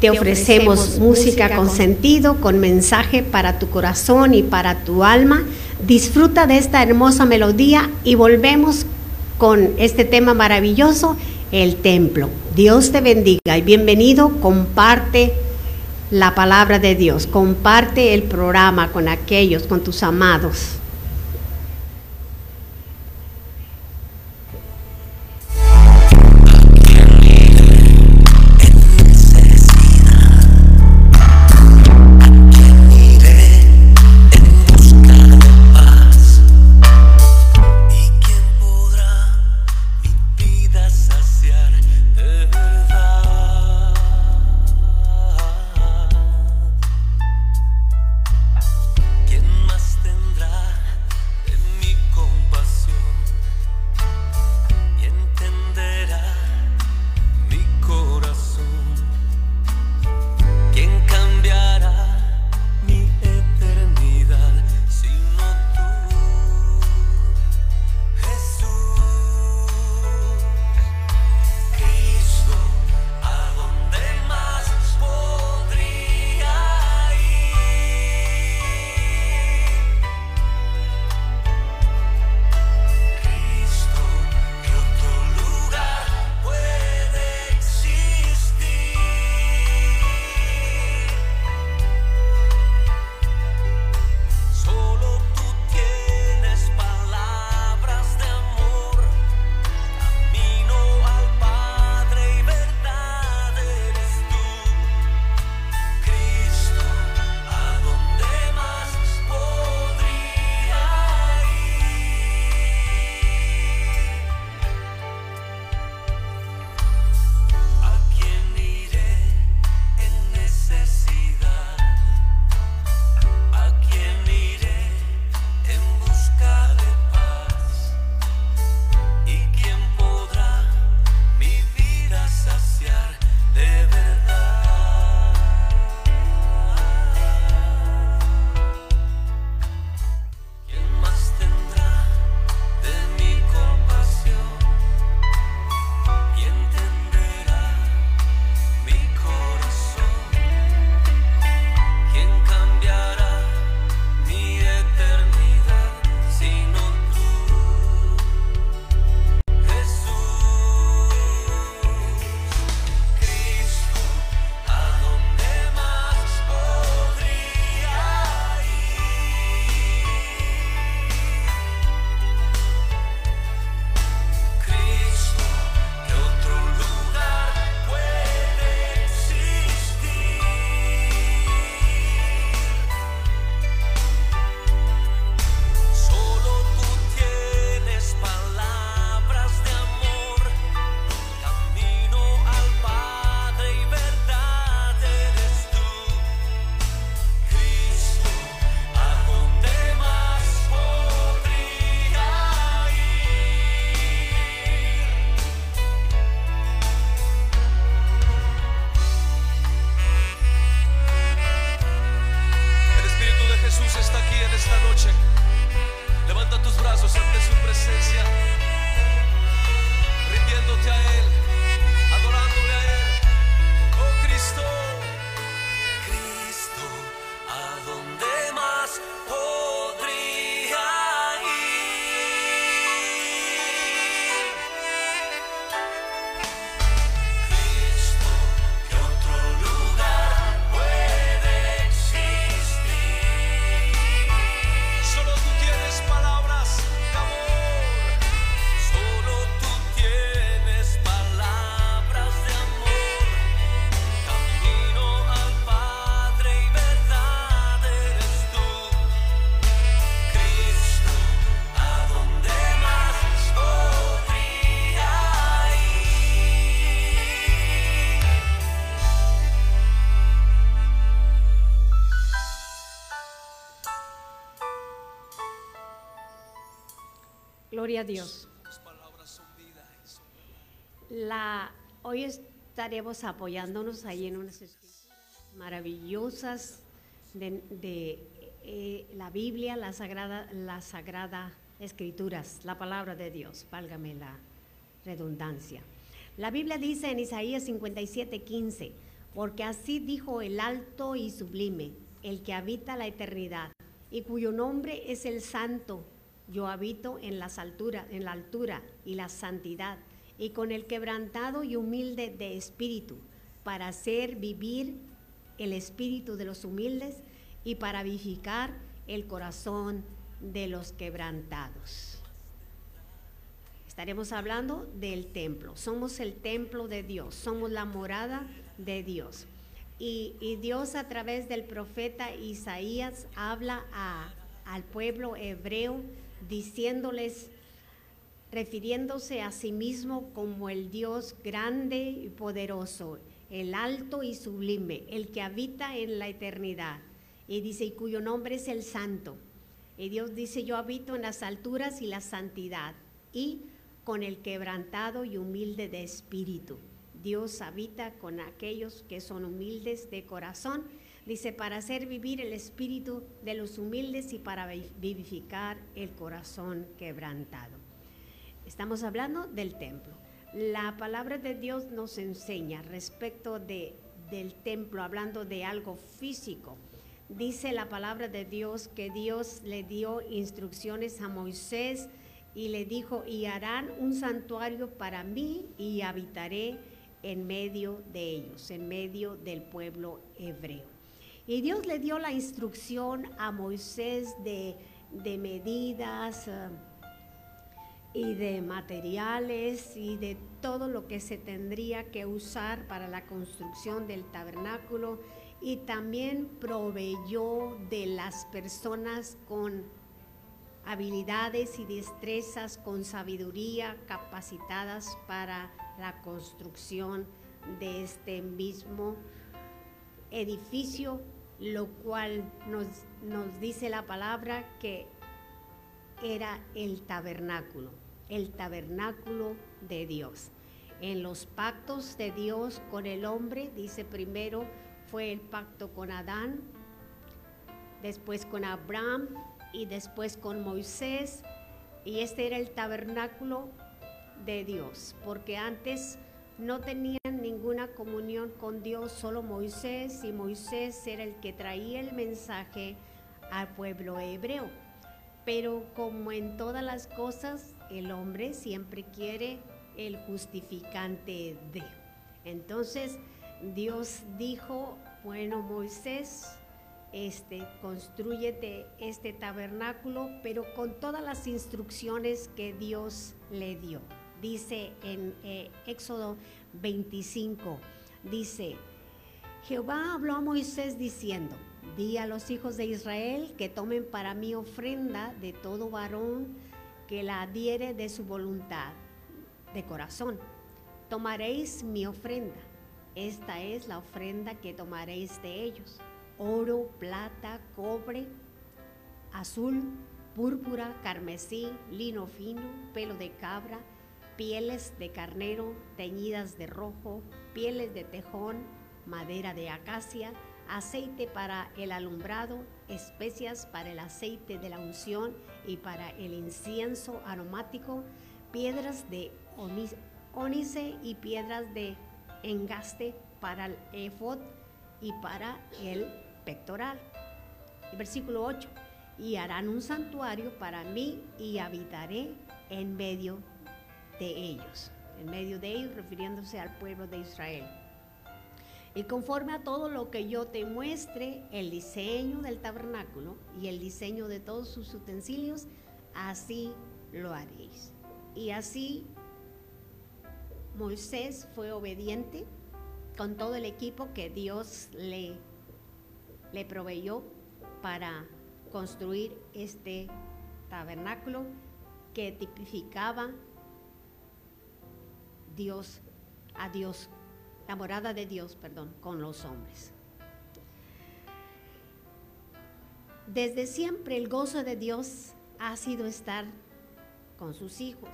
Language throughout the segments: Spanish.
te ofrecemos música con sentido, con mensaje para tu corazón y para tu alma. Disfruta de esta hermosa melodía y volvemos con este tema maravilloso, el templo. Dios te bendiga y bienvenido. Comparte la palabra de Dios, comparte el programa con aquellos, con tus amados. Gloria a Dios. La, hoy estaremos apoyándonos ahí en unas maravillosas de, eh, la Biblia, la Sagrada, la Sagrada Escrituras, la palabra de Dios, válgame la redundancia. La Biblia dice en Isaías 57, 15, porque así dijo el alto y sublime, el que habita la eternidad, y cuyo nombre es el santo. Yo habito en las alturas, en la altura y la santidad, y con el quebrantado y humilde de espíritu, para hacer vivir el espíritu de los humildes y para vivificar el corazón de los quebrantados. Estaremos hablando del templo. Somos el templo de Dios, somos la morada de Dios. Y, Dios a través del profeta Isaías habla al pueblo hebreo diciéndoles, refiriéndose a sí mismo como el Dios grande y poderoso, el alto y sublime, el que habita en la eternidad. Y dice, y cuyo nombre es el santo. Y Dios dice, yo habito en las alturas y la santidad, y con el quebrantado y humilde de espíritu. Dios habita con aquellos que son humildes de corazón, dice, para hacer vivir el espíritu de los humildes y para vivificar el corazón quebrantado. Estamos hablando del templo. La palabra de Dios nos enseña respecto de, del templo, hablando de algo físico. Dice la palabra de Dios que Dios le dio instrucciones a Moisés y le dijo, y harán un santuario para mí y habitaré en medio de ellos, en medio del pueblo hebreo. Y Dios le dio la instrucción a Moisés de, medidas eh, y de materiales y de todo lo que se tendría que usar para la construcción del tabernáculo. Y también proveyó de las personas con habilidades y destrezas con sabiduría capacitadas para la construcción de este mismo edificio, lo cual nos, nos dice la palabra que era el tabernáculo, el tabernáculo de Dios. En los pactos de Dios con el hombre, dice primero, fue el pacto con Adán, después con Abraham y después con Moisés. Y este era el tabernáculo de Dios, porque antes no tenían ninguna comunión con Dios, solo Moisés, y Moisés era el que traía el mensaje al pueblo hebreo. Pero como en todas las cosas, el hombre siempre quiere el justificante de. Entonces Dios dijo, bueno Moisés, este, construyete este tabernáculo, pero con todas las instrucciones que Dios le dio. Dice en eh, Éxodo 25, dice, Jehová habló a Moisés diciendo, di a los hijos de Israel que tomen para mí ofrenda de todo varón que la adhiere de su voluntad, de corazón. Tomaréis mi ofrenda. Esta es la ofrenda que tomaréis de ellos oro, plata, cobre, azul, púrpura, carmesí, lino fino, pelo de cabra, pieles de carnero teñidas de rojo, pieles de tejón, madera de acacia, aceite para el alumbrado, especias para el aceite de la unción y para el incienso aromático, piedras de ónice y piedras de engaste para el efod y para el pectoral. Versículo 8, y harán un santuario para mí y habitaré en medio de ellos, en medio de ellos refiriéndose al pueblo de Israel. Y conforme a todo lo que yo te muestre, el diseño del tabernáculo y el diseño de todos sus utensilios, así lo haréis. Y así Moisés fue obediente con todo el equipo que Dios le le proveyó para construir este tabernáculo que tipificaba Dios a Dios, la morada de Dios, perdón, con los hombres. Desde siempre el gozo de Dios ha sido estar con sus hijos,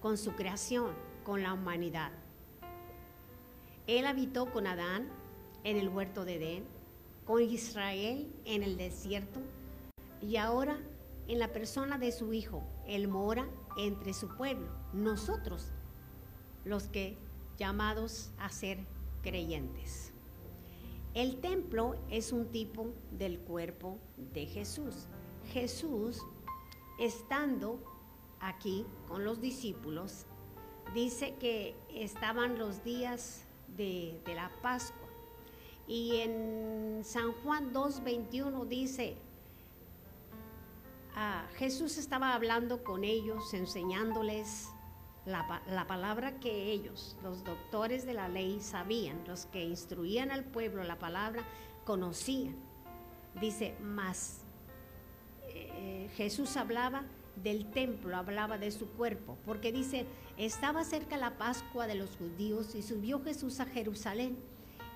con su creación, con la humanidad. Él habitó con Adán en el huerto de Edén, con Israel en el desierto y ahora en la persona de su Hijo. Él mora entre su pueblo, nosotros, los que llamados a ser creyentes. El templo es un tipo del cuerpo de Jesús. Jesús, estando aquí con los discípulos, dice que estaban los días de, la Pascua. Y en San Juan 2.21 dice, ah, Jesús estaba hablando con ellos, enseñándoles la, la, palabra que ellos, los doctores de la ley, sabían, los que instruían al pueblo la palabra, conocían. Dice, más eh, Jesús hablaba del templo, hablaba de su cuerpo, porque dice, estaba cerca la Pascua de los judíos y subió Jesús a Jerusalén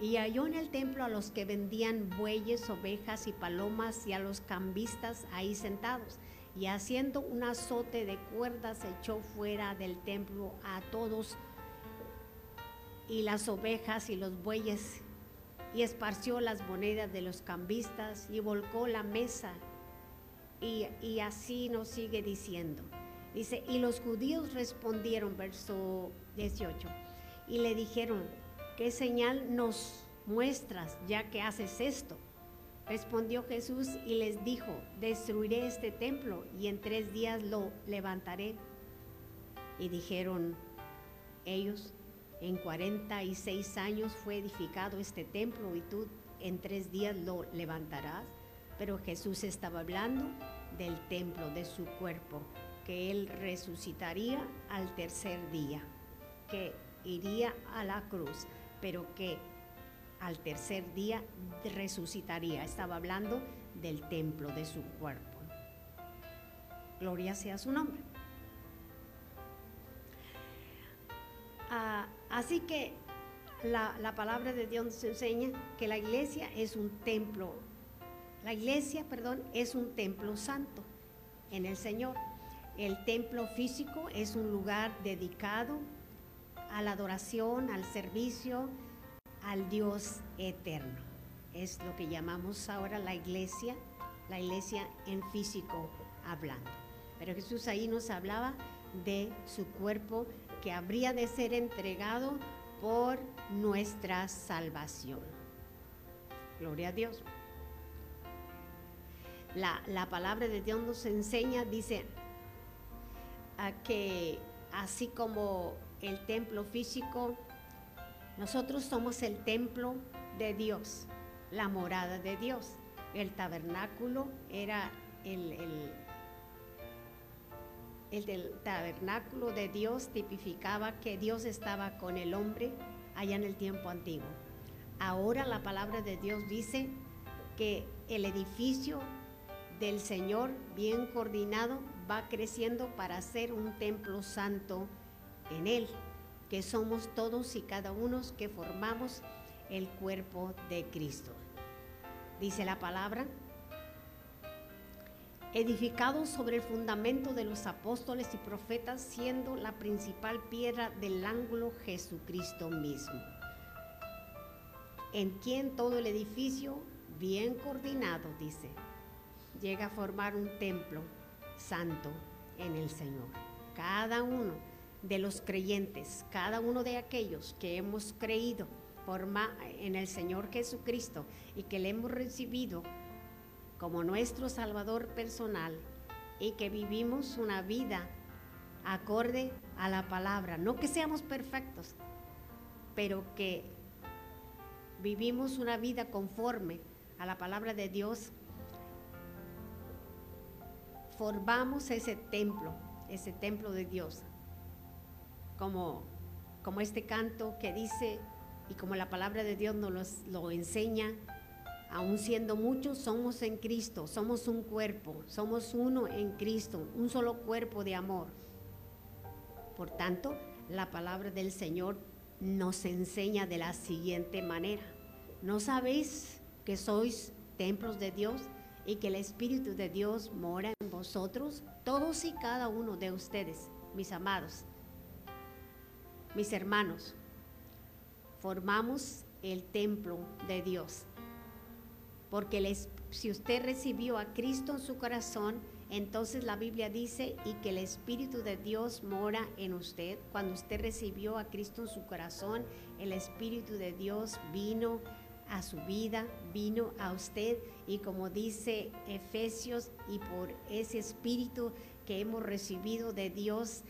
y halló en el templo a los que vendían bueyes, ovejas y palomas y a los cambistas ahí sentados. Y haciendo un azote de cuerdas echó fuera del templo a todos y las ovejas y los bueyes y esparció las monedas de los cambistas y volcó la mesa y, así nos sigue diciendo. Dice, y los judíos respondieron, verso 18, y le dijeron, ¿qué señal nos muestras ya que haces esto? Respondió Jesús y les dijo, destruiré este templo y en tres días lo levantaré. Y dijeron ellos, en cuarenta y seis años fue edificado este templo y tú en tres días lo levantarás. Pero Jesús estaba hablando del templo de su cuerpo, que él resucitaría al tercer día, que iría a la cruz, pero que al tercer día resucitaría. Estaba hablando del templo de su cuerpo. Gloria sea su nombre. Ah, así que la, la palabra de Dios nos enseña que la iglesia es un templo la iglesia, perdón, es un templo santo en el Señor. El templo físico es un lugar dedicado a la adoración, al servicio, al Dios eterno. Es lo que llamamos ahora la iglesia, la iglesia en físico hablando. Pero Jesús ahí nos hablaba de su cuerpo que habría de ser entregado por nuestra salvación. Gloria a Dios. La, palabra de Dios nos enseña, dice, a que así como el templo físico, nosotros somos el templo de Dios, la morada de Dios. El tabernáculo era el, el, el, del tabernáculo de Dios tipificaba que Dios estaba con el hombre allá en el tiempo antiguo. Ahora la palabra de Dios dice que el edificio del Señor bien coordinado va creciendo para ser un templo santo en Él, que somos todos y cada uno que formamos el cuerpo de Cristo. Dice la palabra, edificado sobre el fundamento de los apóstoles y profetas, siendo la principal piedra del ángulo Jesucristo mismo, en quien todo el edificio, bien coordinado, dice, llega a formar un templo santo en el Señor. Cada uno de los creyentes, cada uno de aquellos que hemos creído en el Señor Jesucristo y que le hemos recibido como nuestro Salvador personal y que vivimos una vida acorde a la palabra. No que seamos perfectos, pero que vivimos una vida conforme a la palabra de Dios formamos ese templo, ese templo de Dios. Como, como este canto que dice, y como la palabra de Dios nos lo enseña, aún siendo muchos, somos en Cristo, somos un cuerpo, somos uno en Cristo, un solo cuerpo de amor. Por tanto, la palabra del Señor nos enseña de la siguiente manera. ¿No sabéis que sois templos de Dios y que el Espíritu de Dios mora en vosotros, todos y cada uno de ustedes, mis amados, mis hermanos, formamos el templo de Dios. Porque si usted recibió a Cristo en su corazón entonces la Biblia dice, y que el Espíritu de Dios mora en usted. Cuando usted recibió a Cristo en su corazón, el Espíritu de Dios vino a su vida, vino a usted y como dice Efesios, y por ese Espíritu que hemos recibido de Dios,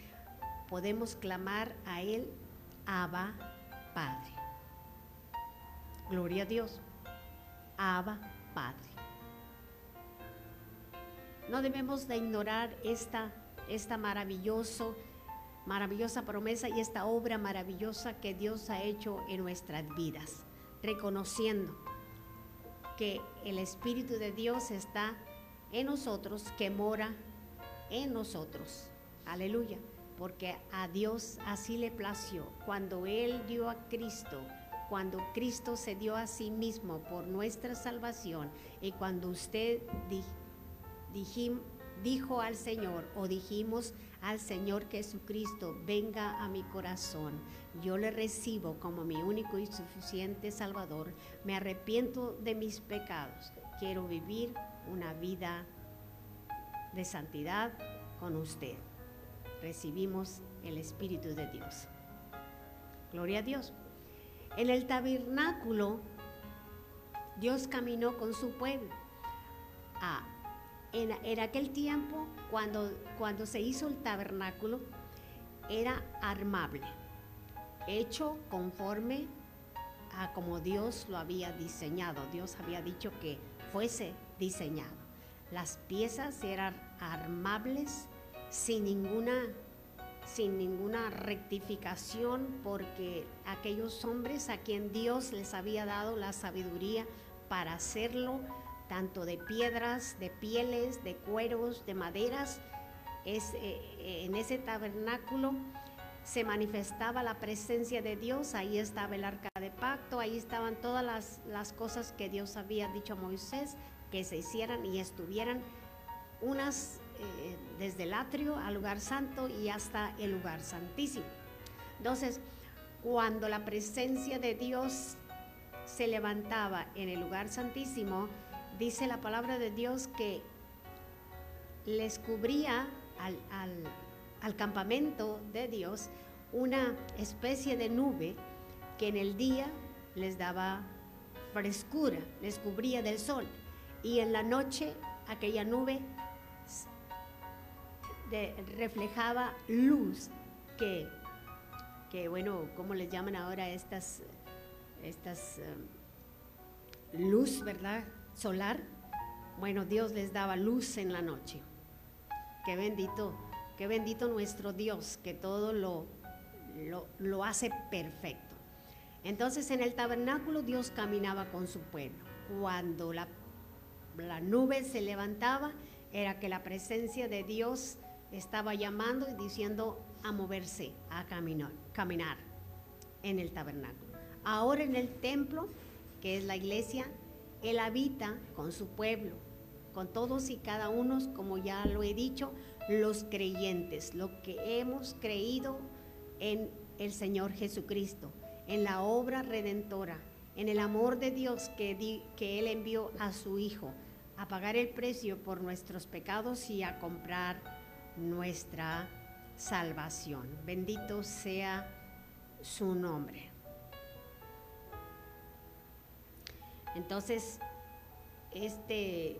podemos clamar a Él, Abba Padre. Gloria a Dios. Abba Padre. No debemos de ignorar esta, esta maravilloso, maravillosa promesa y esta obra maravillosa que Dios ha hecho en nuestras vidas, reconociendo que el Espíritu de Dios está en nosotros, que mora en nosotros. Aleluya, porque a Dios así le plació cuando Él dio a Cristo cuando Cristo se dio a sí mismo por nuestra salvación y cuando usted dijo al Señor o dijimos al Señor Jesucristo, venga a mi corazón, yo le recibo como mi único y suficiente Salvador, me arrepiento de mis pecados, quiero vivir una vida de santidad con usted. Recibimos el Espíritu de Dios. Gloria a Dios. En el tabernáculo, Dios caminó con su pueblo. Ah, en, aquel tiempo, cuando, cuando se hizo el tabernáculo, era armable, hecho conforme a como Dios lo había diseñado. Dios había dicho que fuese diseñado. Las piezas eran armables sin ninguna sin ninguna rectificación, porque aquellos hombres a quien Dios les había dado la sabiduría para hacerlo, tanto de piedras, de pieles, de cueros, de maderas, eh, eh, en ese tabernáculo se manifestaba la presencia de Dios, ahí estaba el arca de pacto, ahí estaban todas las, las cosas que Dios había dicho a Moisés que se hicieran y estuvieran unas eh, desde el atrio al lugar santo y hasta el lugar santísimo. Entonces, cuando la presencia de Dios se levantaba en el lugar santísimo, dice la palabra de Dios que les cubría al, al campamento de Dios una especie de nube que en el día les daba frescura, les cubría del sol y en la noche aquella nube reflejaba luz que, que, bueno, ¿cómo les llaman ahora estas, estas um, luz, verdad? Solar. Bueno, Dios les daba luz en la noche. Qué bendito, qué bendito nuestro Dios, que todo lo, lo, lo hace perfecto. Entonces en el tabernáculo Dios caminaba con su pueblo. Cuando la, la nube se levantaba, era que la presencia de Dios estaba llamando y diciendo a moverse, a caminar, en el tabernáculo. Ahora en el templo, que es la iglesia, Él habita con su pueblo, con todos y cada uno, como ya lo he dicho, los creyentes, lo que hemos creído en el Señor Jesucristo, en la obra redentora, en el amor de Dios que, que Él envió a su Hijo a pagar el precio por nuestros pecados y a comprar nuestra salvación. Bendito sea su nombre. Entonces, este,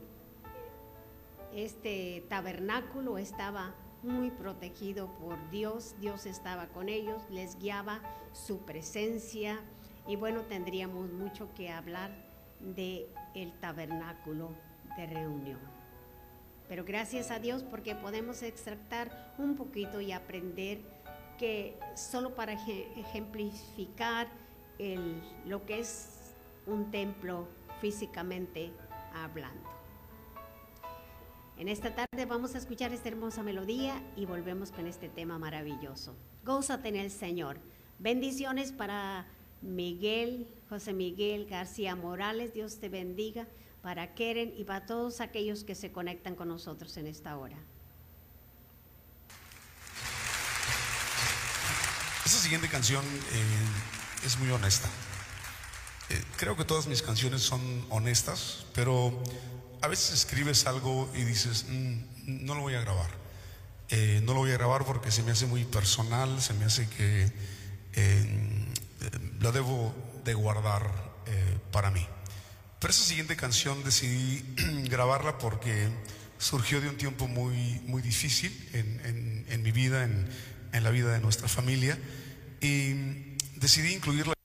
este tabernáculo estaba muy protegido por Dios, Dios estaba con ellos, les guiaba su presencia y bueno, tendríamos mucho que hablar de el tabernáculo de reunión. Pero gracias a Dios porque podemos extractar un poquito y aprender que solo para ejemplificar lo que es un templo físicamente hablando. En esta tarde vamos a escuchar esta hermosa melodía y volvemos con este tema maravilloso. Gózate en el Señor. Bendiciones para Miguel, José Miguel García Morales. Dios te bendiga para Keren y para todos aquellos que se conectan con nosotros en esta hora. Esta siguiente canción eh, es muy honesta. Eh, creo que todas mis canciones son honestas, pero a veces escribes algo y dices, "Mm, no lo voy a grabar. Eh, no lo voy a grabar porque se me hace muy personal, se me hace que lo debo de guardar para mí. Pero esa siguiente canción decidí grabarla porque surgió de un tiempo muy, muy difícil en, en- en mi vida, en, en la vida de nuestra familia, y decidí incluirla.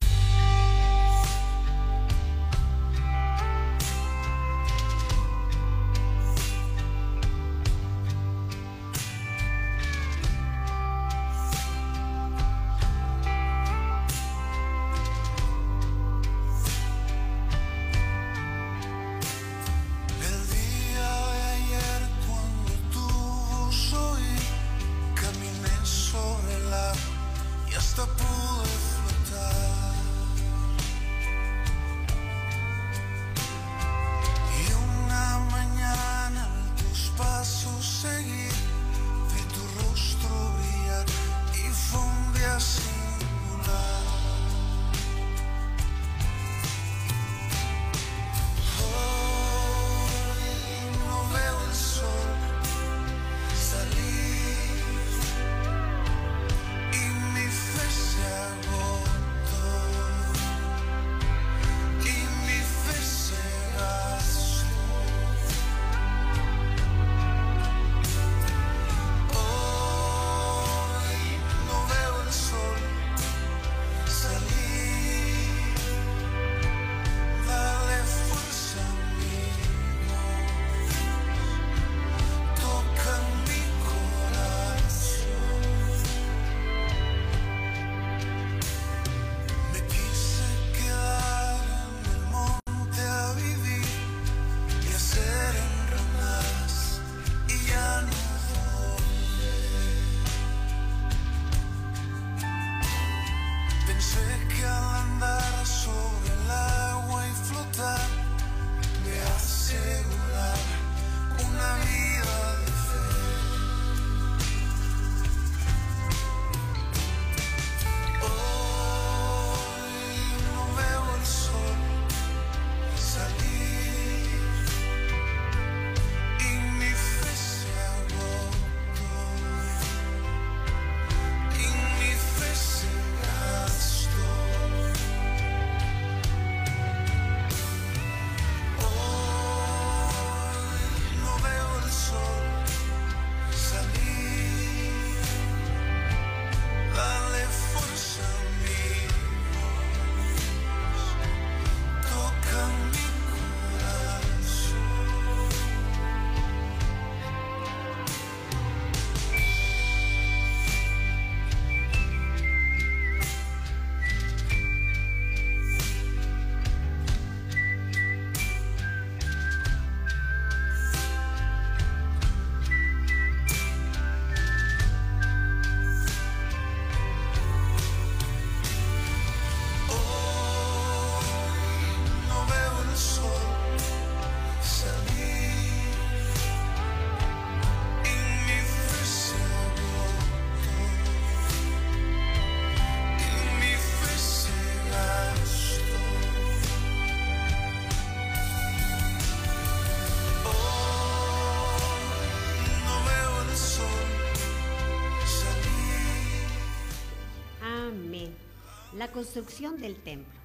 Construcción del templo.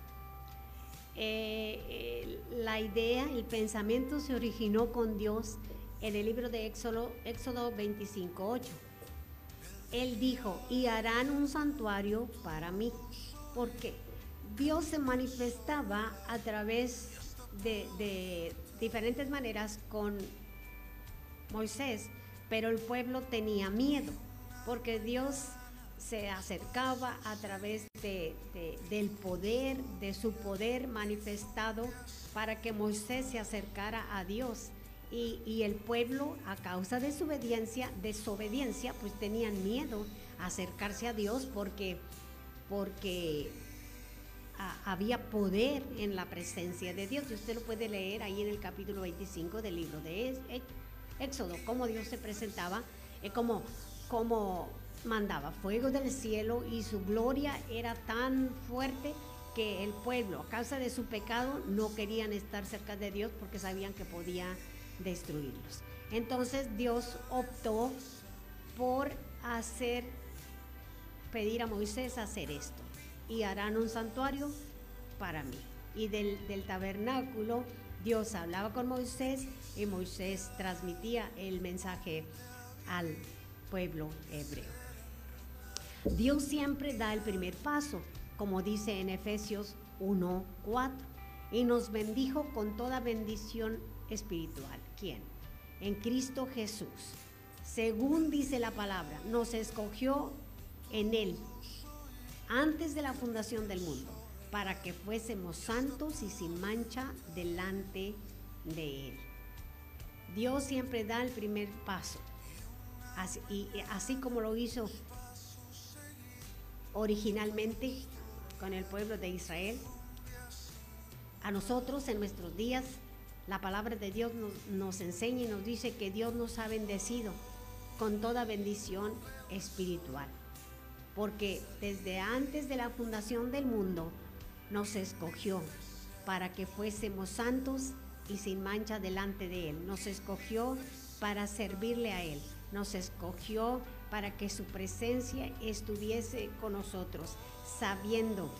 Eh, la idea, el pensamiento se originó con Dios en el libro de Éxodo, Éxodo 25.8. Él dijo, y harán un santuario para mí. ¿Por qué? Dios se manifestaba a través de, de diferentes maneras con Moisés, pero el pueblo tenía miedo, porque Dios se acercaba a través de, de- del poder, de su poder manifestado, para que Moisés se acercara a Dios. Y, y el pueblo, a causa de su obediencia, desobediencia, pues tenían miedo a acercarse a Dios porque, porque había poder en la presencia de Dios. Y usted lo puede leer ahí en el capítulo 25 del libro de Éxodo, cómo Dios se presentaba, eh, como, como mandaba fuego del cielo y su gloria era tan fuerte que el pueblo, a causa de su pecado, no querían estar cerca de Dios porque sabían que podía destruirlos. Entonces Dios optó por hacer, pedir a Moisés hacer esto. Y harán un santuario para mí. Y del, del tabernáculo Dios hablaba con Moisés y Moisés transmitía el mensaje al pueblo hebreo. Dios siempre da el primer paso, como dice en Efesios 1:4, y nos bendijo con toda bendición espiritual. ¿Quién? En Cristo Jesús. Según dice la palabra, nos escogió en Él antes de la fundación del mundo, para que fuésemos santos y sin mancha delante de Él. Dios siempre da el primer paso. Así, y así como lo hizo originalmente con el pueblo de Israel, a nosotros en nuestros días la palabra de Dios nos, enseña y nos dice que Dios nos ha bendecido con toda bendición espiritual. Porque desde antes de la fundación del mundo nos escogió para que fuésemos santos y sin mancha delante de Él. Nos escogió para servirle a Él. Nos escogió para que su presencia estuviese con nosotros, sabiendo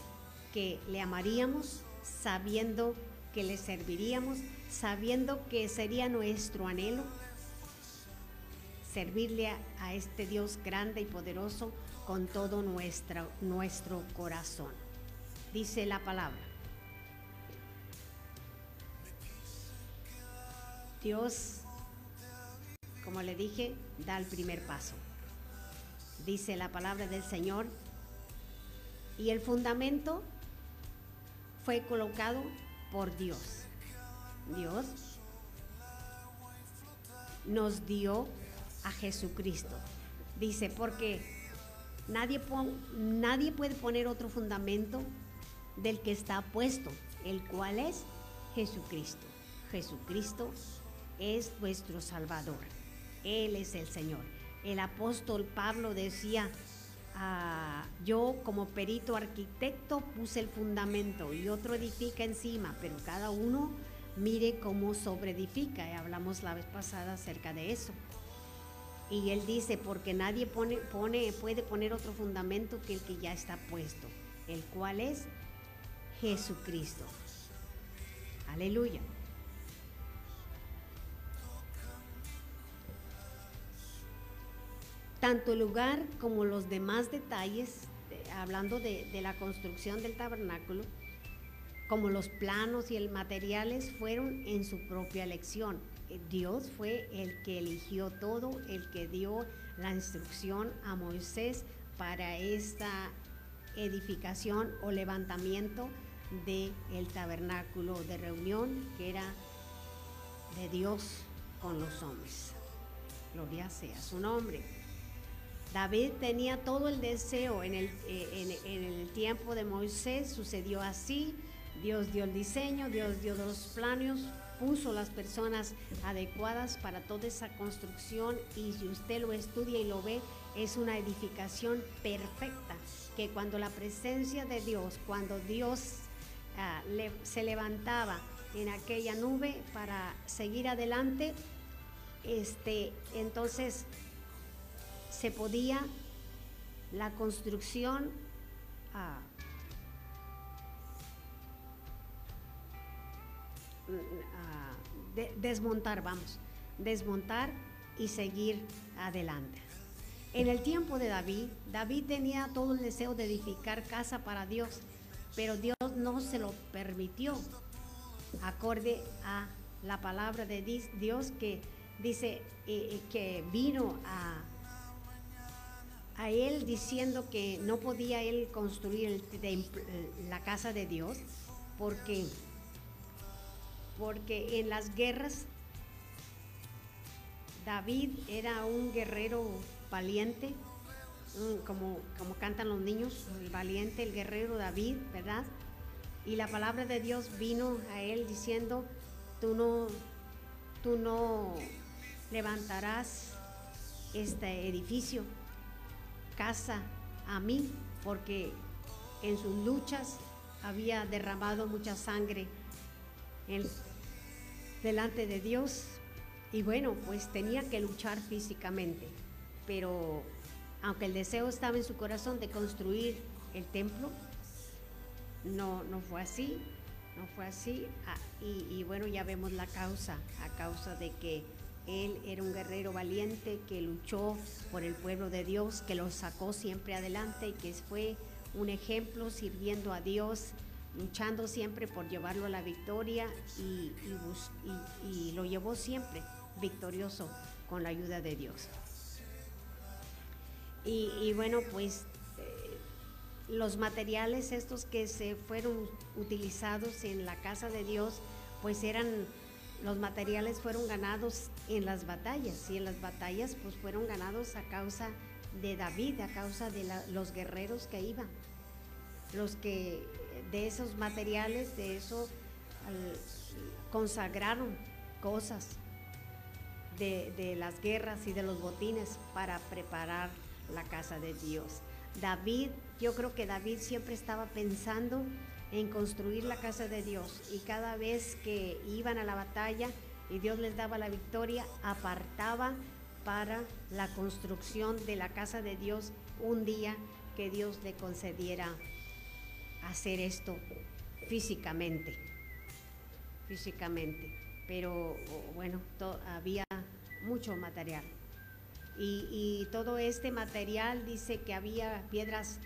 que le amaríamos, sabiendo que le serviríamos, sabiendo que sería nuestro anhelo servirle a, este Dios grande y poderoso con todo nuestro corazón. Dice la palabra. Dios, como le dije, da el primer paso. Dice la palabra del Señor. Y el fundamento fue colocado por Dios. Dios nos dio a Jesucristo. Dice, porque nadie, nadie puede poner otro fundamento del que está puesto, el cual es Jesucristo. Jesucristo es nuestro Salvador. Él es el Señor. El apóstol Pablo decía, ah, yo como perito arquitecto puse el fundamento y otro edifica encima, pero cada uno mire cómo sobreedifica. Y hablamos la vez pasada acerca de eso. Y él dice, porque nadie pone, puede poner otro fundamento que el que ya está puesto, el cual es Jesucristo. Aleluya. Tanto el lugar como los demás detalles, de, hablando de, la construcción del tabernáculo, como los planos y el materiales fueron en su propia elección. Dios fue el que eligió todo, el que dio la instrucción a Moisés para esta edificación o levantamiento del el tabernáculo de reunión que era de Dios con los hombres. Gloria sea su nombre. David tenía todo el deseo en el, en, en el tiempo de Moisés, sucedió así. Dios dio el diseño, Dios dio los planos, puso las personas adecuadas para toda esa construcción y si usted lo estudia y lo ve, es una edificación perfecta, que cuando la presencia de Dios, cuando Dios le, se levantaba en aquella nube para seguir adelante, este, entonces se podía la construcción uh, de, desmontar, vamos, desmontar y seguir adelante. En el tiempo de David, David tenía todo el deseo de edificar casa para Dios, pero Dios no se lo permitió, acorde a la palabra de Dios que dice eh, que vino a, a él diciendo que no podía él construir la casa de Dios porque porque en las guerras David era un guerrero valiente, como, como cantan los niños, el valiente, el guerrero David, ¿verdad? Y la palabra de Dios vino a él diciendo, tú no, tú no levantarás este edificio, casa a mí, porque en sus luchas había derramado mucha sangre delante de Dios y bueno, pues tenía que luchar físicamente, pero aunque el deseo estaba en su corazón de construir el templo, no, no fue así, no fue así. Ah, y bueno, ya vemos la causa, a causa de que él era un guerrero valiente que luchó por el pueblo de Dios, que lo sacó siempre adelante y que fue un ejemplo sirviendo a Dios, luchando siempre por llevarlo a la victoria y, lo llevó siempre victorioso con la ayuda de Dios. Y, y bueno, pues eh, los materiales estos que se fueron utilizados en la casa de Dios, pues eran, los materiales fueron ganados en las batallas y en las batallas pues fueron ganados a causa de David, a causa de los guerreros que iban. Los que de esos materiales, de eso, consagraron cosas de las guerras y de los botines para preparar la casa de Dios. David, yo creo que David siempre estaba pensando en construir la casa de Dios y cada vez que iban a la batalla y Dios les daba la victoria, apartaba para la construcción de la casa de Dios un día que Dios le concediera hacer esto físicamente físicamente, pero bueno, había mucho material. Y, y todo este material dice que había piedras,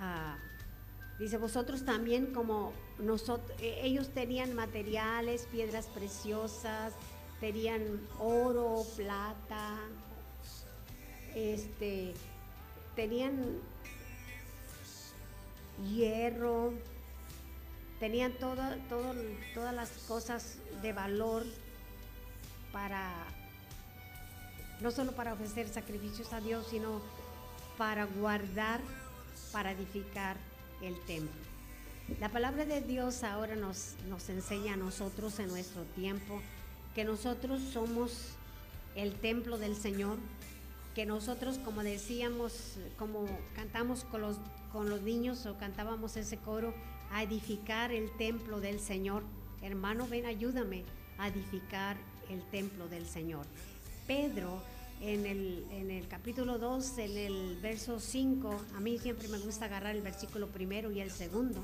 ah, dice vosotros también como nosotros, ellos tenían materiales, piedras preciosas, tenían oro, plata, este, tenían hierro, tenían todas las cosas de valor para, no solo para ofrecer sacrificios a Dios, sino para guardar, para edificar el templo. La palabra de Dios ahora nos, nos enseña a nosotros en nuestro tiempo que nosotros somos el templo del Señor, que nosotros, como decíamos, como cantamos con los, con los niños o cantábamos ese coro, a edificar el templo del Señor. Hermano, ven, ayúdame a edificar el templo del Señor. Pedro, en el, capítulo 2, en el verso 5, a mí siempre me gusta agarrar el versículo primero y el segundo,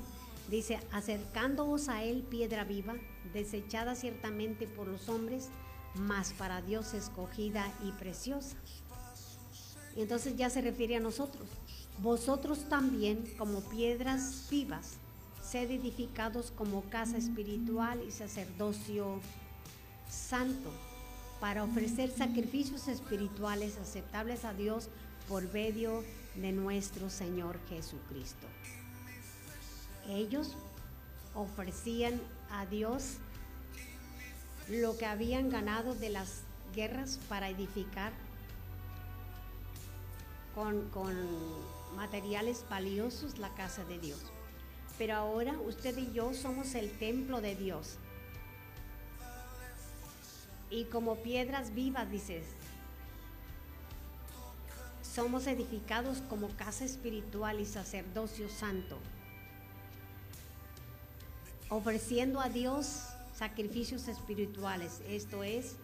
dice, acercándoos a él piedra viva, desechada ciertamente por los hombres, mas para Dios escogida y preciosa. Y entonces ya se refiere a nosotros. Vosotros también, como piedras vivas, sed edificados como casa espiritual y sacerdocio santo, para ofrecer sacrificios espirituales aceptables a Dios por medio de nuestro Señor Jesucristo. Ellos ofrecían a Dios lo que habían ganado de las guerras para edificar con, con materiales valiosos la casa de Dios. Pero ahora usted y yo somos el templo de Dios. Y como piedras vivas, dices, somos edificados como casa espiritual y sacerdocio santo, ofreciendo a Dios sacrificios espirituales, esto es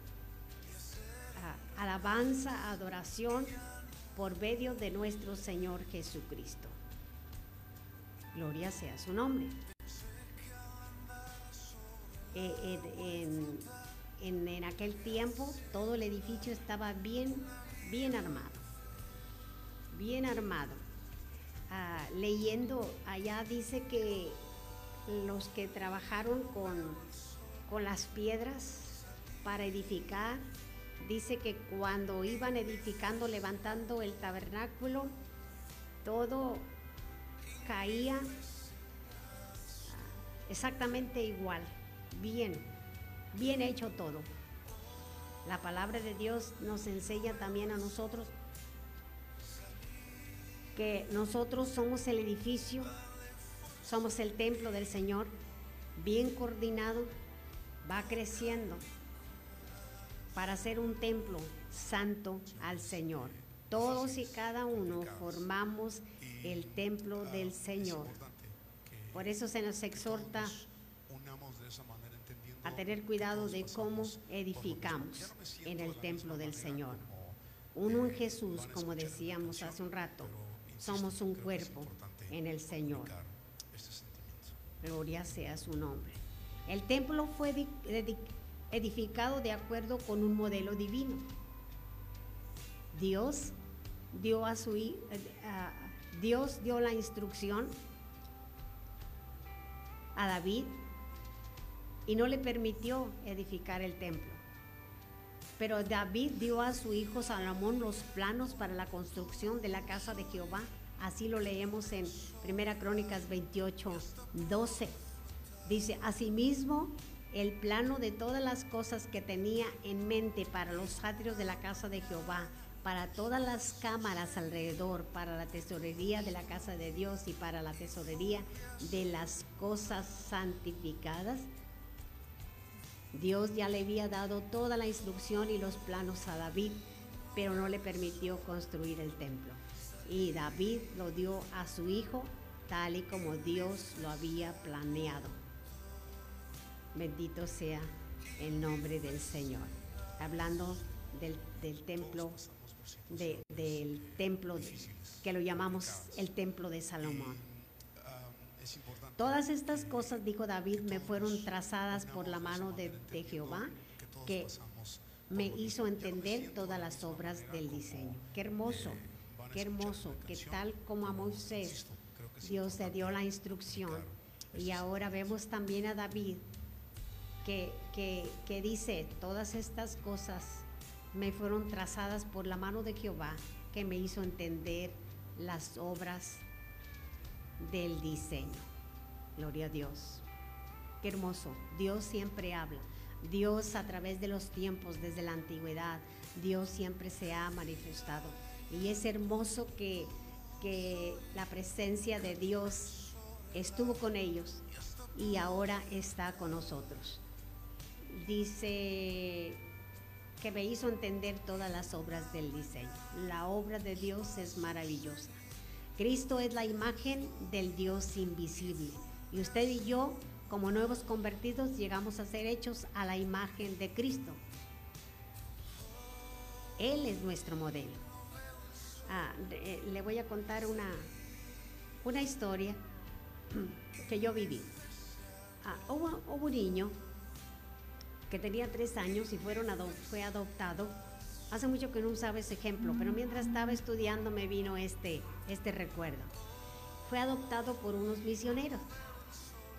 a- alabanza, adoración por medio de nuestro Señor Jesucristo. Gloria sea su nombre. Eh, en- aquel tiempo todo el edificio estaba bien, bien armado, bien armado. Ah, leyendo allá dice que los que trabajaron con, con las piedras para edificar, dice que cuando iban edificando, levantando el tabernáculo, todo caía ah, exactamente igual, bien, bien hecho todo. La palabra de Dios nos enseña también a nosotros que nosotros somos el edificio, somos el templo del Señor, bien coordinado, va creciendo para ser un templo santo al Señor. Todos y cada uno formamos el templo del Señor. Por eso se nos exhorta Todos unamos de esa manera, entendiendo a tener cuidado de cómo edificamos en el templo del Señor. Uno en Jesús, como decíamos hace un rato, somos un cuerpo en el Señor. Gloria sea su nombre. El templo fue edi- edi- edificado de acuerdo con un modelo divino. Dios dio a su eh, Dios dio la instrucción a David y no le permitió edificar el templo. Pero David dio a su hijo Salomón los planos para la construcción de la casa de Jehová. Así lo leemos en Primera Crónicas 28, 12. Dice, asimismo, el plano de todas las cosas que tenía en mente para los atrios de la casa de Jehová, para todas las cámaras alrededor, para la tesorería de la casa de Dios y para la tesorería de las cosas santificadas, Dios ya le había dado toda la instrucción y los planos a David, pero no le permitió construir el templo. Y David lo dio a su hijo tal y como Dios lo había planeado. Bendito sea el nombre del Señor. Hablando del, templo, del templo que lo llamamos el templo de Salomón. Y, ah, es importante Todas estas cosas, dijo David, me fueron trazadas por la mano de, Jehová, que me hizo entender todas las obras del diseño. Qué hermoso, eh, qué hermoso, que tal como a Moisés Dios le dio la instrucción. y ahora vemos también a David que, que, que dice, todas estas cosas me fueron trazadas por la mano de Jehová que me hizo entender las obras del diseño. Gloria a Dios. Qué hermoso. Dios siempre habla. Dios a través de los tiempos, desde la antigüedad, Dios siempre se ha manifestado. Y es hermoso que, que la presencia de Dios estuvo con ellos y ahora está con nosotros. Dice que me hizo entender todas las obras del diseño. La obra de Dios es maravillosa. Cristo es la imagen del Dios invisible. Y usted y yo, como nuevos convertidos, llegamos a ser hechos a la imagen de Cristo. Él es nuestro modelo. Ah, de- le voy a contar una, una historia que yo viví. Ah, hubo, un niño que tenía tres años y fueron fue adoptado. Hace mucho que no usaba ese ejemplo, pero mientras estaba estudiando me vino este, este recuerdo. Fue adoptado por unos misioneros.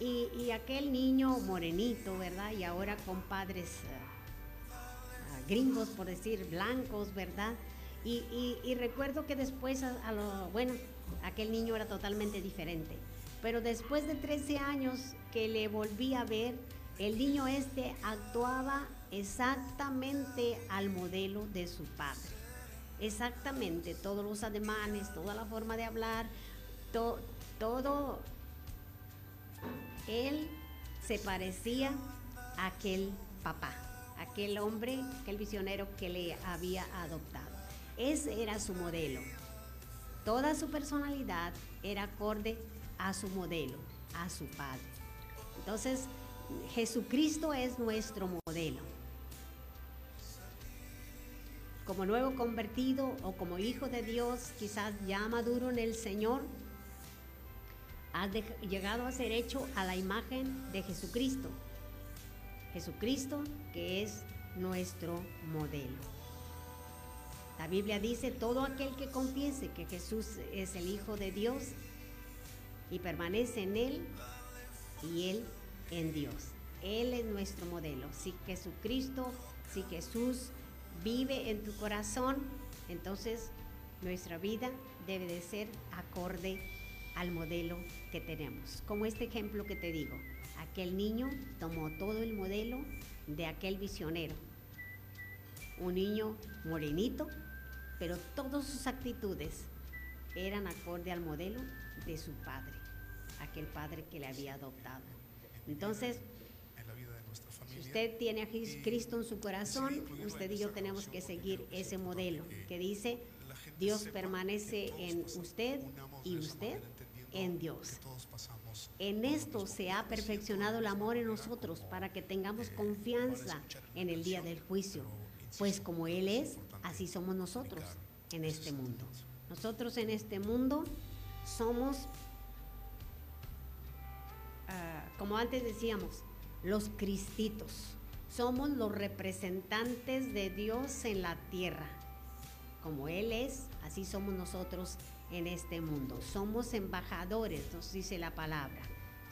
Y, y aquel niño morenito, ¿verdad? Y ahora con padres ah, ah, gringos, por decir, blancos, ¿verdad? Y, y- y recuerdo que después, a, a lo, bueno, aquel niño era totalmente diferente. Pero después de 13 años que le volví a ver, el niño este actuaba exactamente al modelo de su padre. Exactamente, todos los ademanes, toda la forma de hablar, to- todo. Él se parecía a aquel papá, aquel hombre, aquel visionero que le había adoptado. Ese era su modelo. Toda su personalidad era acorde a su modelo, a su padre. Entonces, Jesucristo es nuestro modelo. Como nuevo convertido o como hijo de Dios, quizás ya maduro en el Señor, has llegado a ser hecho a la imagen de Jesucristo. Jesucristo que es nuestro modelo. La Biblia dice, todo aquel que confiese que Jesús es el Hijo de Dios y permanece en Él y Él en Dios. Él es nuestro modelo. Si Jesucristo, si Jesús vive en tu corazón, entonces nuestra vida debe de ser acorde al modelo que tenemos. Como este ejemplo que te digo, aquel niño tomó todo el modelo de aquel visionero. Un niño morenito, pero todas sus actitudes eran acorde al modelo de su padre, aquel padre que le había adoptado. Entonces, en la vida de nuestra si familia. Usted tiene a Cristo en su corazón, usted y yo tenemos que seguir ese es modelo que dice, Dios permanece en usted y usted en Dios. En esto se ha perfeccionado el amor en nosotros para que tengamos confianza en el día del juicio. Pues como Él es, así somos nosotros en este mundo. Nosotros en este mundo somos, ah, como antes decíamos, los cristitos. Somos los representantes de Dios en la tierra. Como Él es, así somos nosotros en este mundo. Somos embajadores, nos dice la palabra.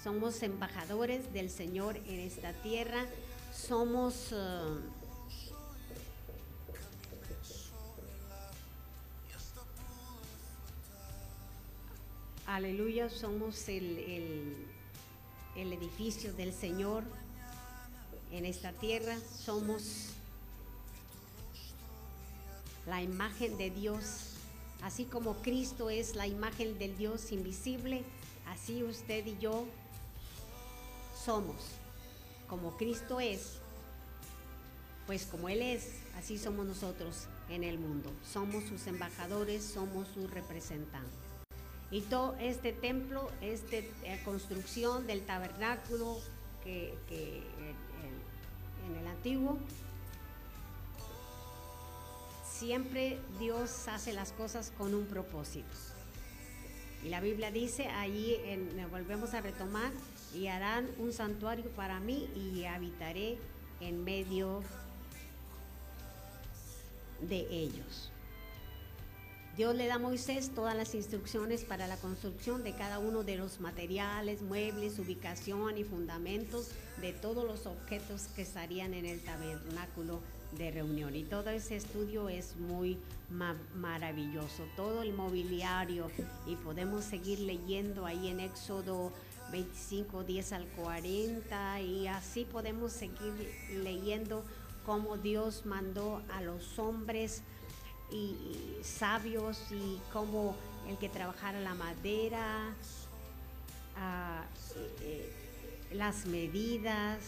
Somos embajadores del Señor en esta tierra. Somos... Uh, aleluya, somos el, el, el edificio del Señor en esta tierra. Somos la imagen de Dios Así como Cristo es la imagen del Dios invisible, así usted y yo somos. Como Cristo es, pues como Él es, así somos nosotros en el mundo. Somos sus embajadores, somos sus representantes. Y todo este templo, esta eh, construcción del tabernáculo que, en el antiguo, siempre Dios hace las cosas con un propósito. Y la Biblia dice, allí volvemos a retomar, y harán un santuario para mí y habitaré en medio de ellos. Dios le da a Moisés todas las instrucciones para la construcción de cada uno de los materiales, muebles, ubicación y fundamentos de todos los objetos que estarían en el tabernáculo de reunión. Y todo ese estudio es muy maravilloso, todo el mobiliario y podemos seguir leyendo ahí en Éxodo 25, 10 al 40 y así podemos seguir leyendo cómo Dios mandó a los hombres y, sabios y como el que trabajara la madera, ah, eh, las medidas,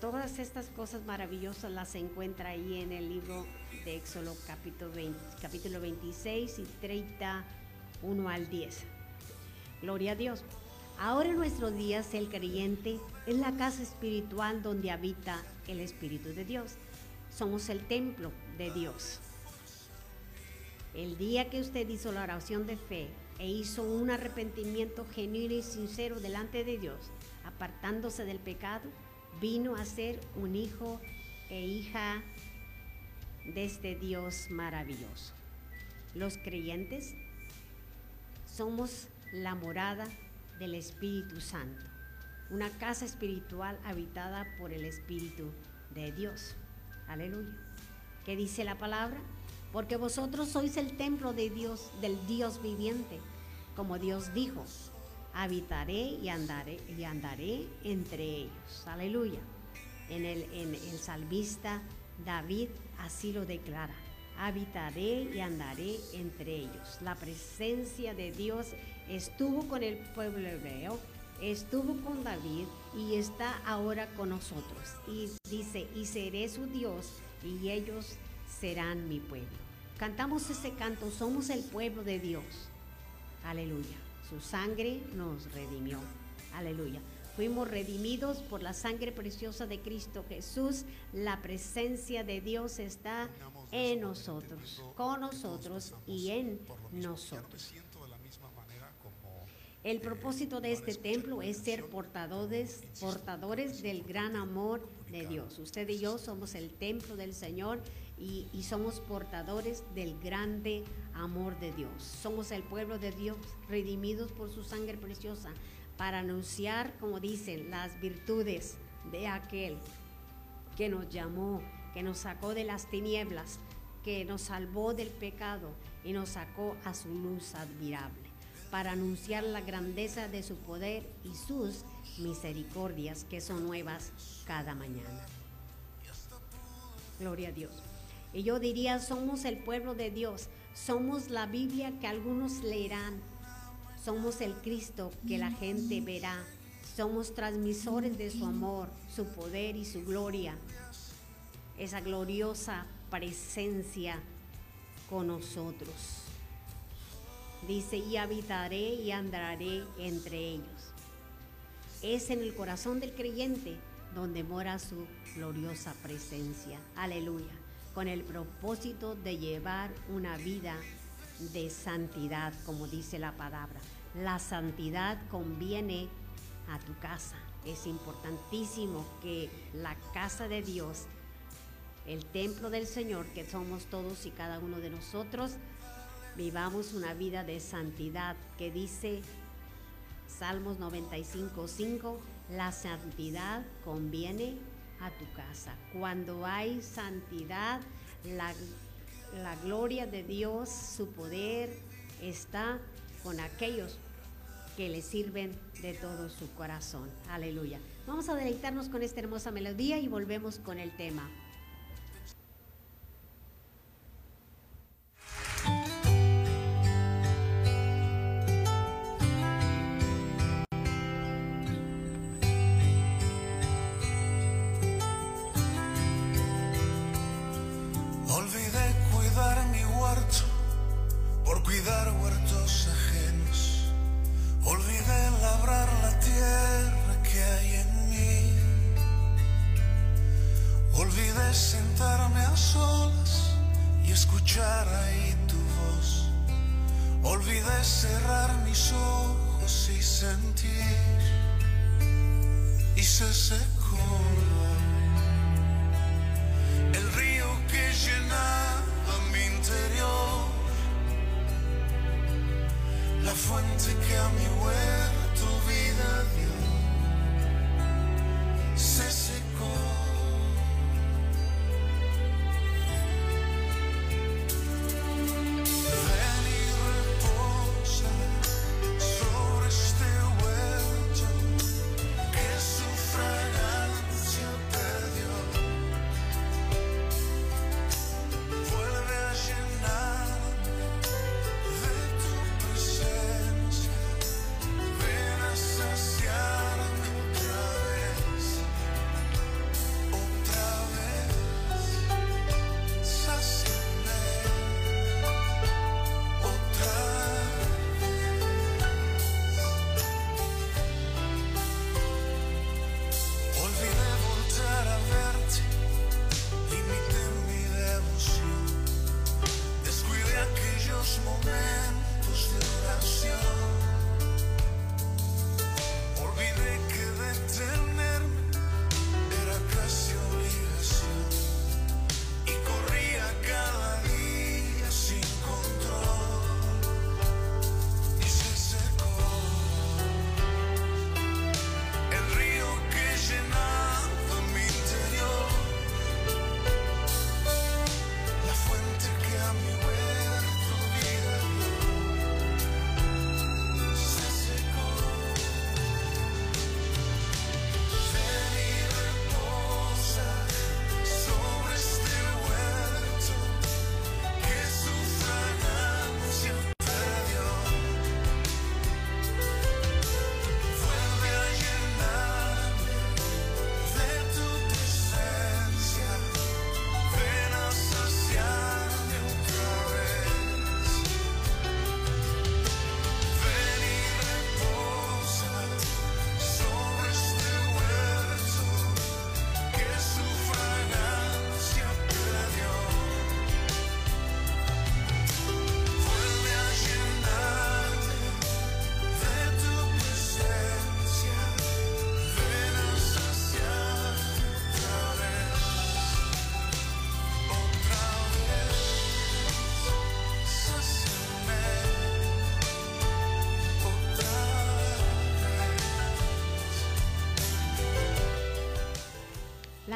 todas estas cosas maravillosas las encuentra ahí en el libro de Éxodo capítulo, capítulo 26 y 31 al 10. Gloria a Dios. Ahora en nuestros días el creyente es la casa espiritual donde habita el Espíritu de Dios somos el templo de Dios. El día que usted hizo la oración de fe e hizo un arrepentimiento genuino y sincero delante de Dios, apartándose del pecado, vino a ser un hijo e hija de este Dios maravilloso. Los creyentes somos la morada del Espíritu Santo, una casa espiritual habitada por el Espíritu de Dios. Aleluya. ¿Qué dice la palabra? Porque vosotros sois el templo de Dios, del Dios viviente. Como Dios dijo, habitaré y andaré y andaré entre ellos. Aleluya. En el, en el salvista David así lo declara. Habitaré y andaré entre ellos. La presencia de Dios estuvo con el pueblo hebreo estuvo con David y está ahora con nosotros. Y dice, y seré su Dios y ellos serán mi pueblo. Cantamos ese canto, somos el pueblo de Dios. Aleluya. Su sangre nos redimió. Aleluya. Fuimos redimidos por la sangre preciosa de Cristo Jesús. La presencia de Dios está en nosotros, con nosotros y en nosotros. El propósito de este templo es ser portadores, portadores del gran amor de Dios. Usted y yo somos el templo del Señor y, somos portadores del grande amor de Dios. Somos el pueblo de Dios, redimidos por su sangre preciosa, para anunciar, como dicen, las virtudes de aquel que nos llamó, que nos sacó de las tinieblas, que nos salvó del pecado y nos sacó a su luz admirable para anunciar la grandeza de su poder y sus misericordias que son nuevas cada mañana. Gloria a Dios. Y yo diría, somos el pueblo de Dios, somos la Biblia que algunos leerán, somos el Cristo que la gente verá, somos transmisores de su amor, su poder y su gloria, esa gloriosa presencia con nosotros. Dice, y habitaré y andaré entre ellos. Es en el corazón del creyente donde mora su gloriosa presencia. Aleluya. Con el propósito de llevar una vida de santidad, como dice la palabra. La santidad conviene a tu casa. Es importantísimo que la casa de Dios, el templo del Señor, que somos todos y cada uno de nosotros, vivamos una vida de santidad que dice Salmos 95.5, la santidad conviene a tu casa. Cuando hay santidad, la, la gloria de Dios, su poder está con aquellos que le sirven de todo su corazón. Aleluya. Vamos a deleitarnos con esta hermosa melodía y volvemos con el tema. Olvidé cerrar mis ojos y sentir. Y se secó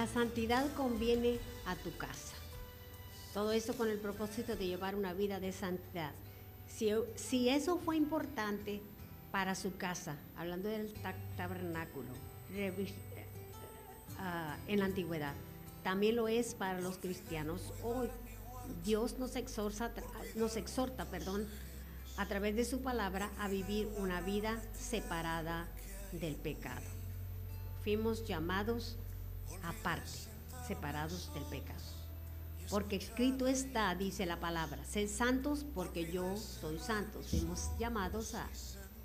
La santidad conviene a tu casa. Todo eso con el propósito de llevar una vida de santidad. Si, eso fue importante para su casa, hablando del ta- tabernáculo eh, ah, en la antigüedad, también lo es para los cristianos hoy. Dios nos exhorta, nos exhorta, perdón, a través de su palabra a vivir una vida separada del pecado. Fuimos llamados aparte, separados del pecado. Porque escrito está, dice la palabra, sed santos porque yo soy santo. Fuimos llamados a,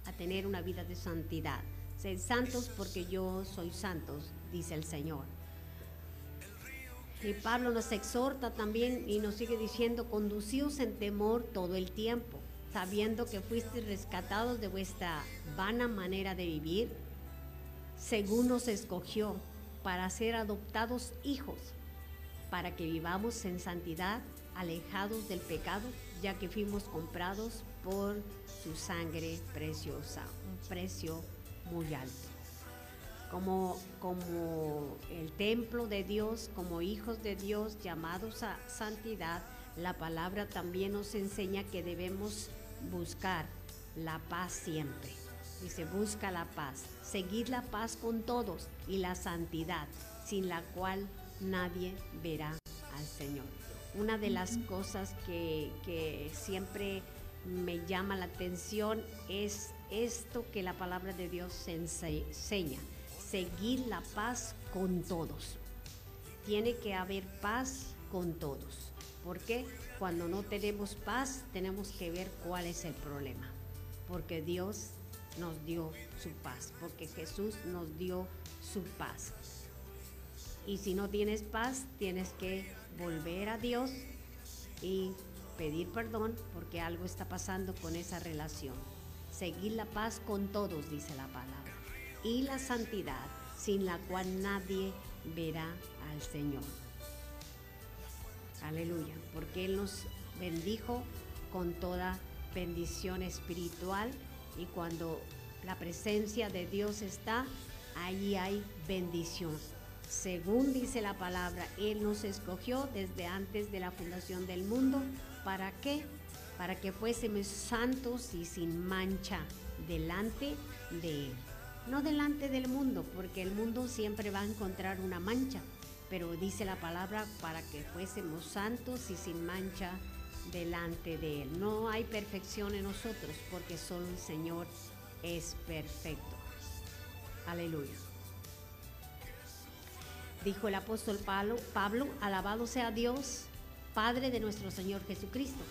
a tener una vida de santidad. Sed santos porque yo soy santos, dice el Señor. Y Pablo nos exhorta también y nos sigue diciendo, conducíos en temor todo el tiempo, sabiendo que fuisteis rescatados de vuestra vana manera de vivir, según nos escogió para ser adoptados hijos, para que vivamos en santidad, alejados del pecado, ya que fuimos comprados por su sangre preciosa, un precio muy alto como, como el templo de Dios, como hijos de Dios llamados a santidad, la palabra también nos enseña que debemos buscar la paz siempre. Dice, busca la paz, seguir la paz con todos y la santidad, sin la cual nadie verá al Señor. Una de las cosas que, que siempre me llama la atención es esto que la palabra de Dios enseña seguir la paz con todos. Tiene que haber paz con todos. Porque cuando no tenemos paz tenemos que ver cuál es el problema. Porque Dios nos dio su paz. Porque Jesús nos dio su paz. Y si no tienes paz, tienes que volver a Dios y pedir perdón porque algo está pasando con esa relación. Seguir la paz con todos, dice la palabra y la santidad, sin la cual nadie verá al Señor. Aleluya, porque Él nos bendijo con toda bendición espiritual y cuando la presencia de Dios está, allí hay bendición. Según dice la palabra, Él nos escogió desde antes de la fundación del mundo. ¿Para qué? Para que fuésemos santos y sin mancha delante de Él no delante del mundo, porque el mundo siempre va a encontrar una mancha, pero dice la palabra para que fuésemos santos y sin mancha delante de Él. No hay perfección en nosotros, porque solo el Señor es perfecto. Aleluya. Dijo el apóstol Pablo, Pablo, alabado sea Dios, Padre de nuestro Señor Jesucristo,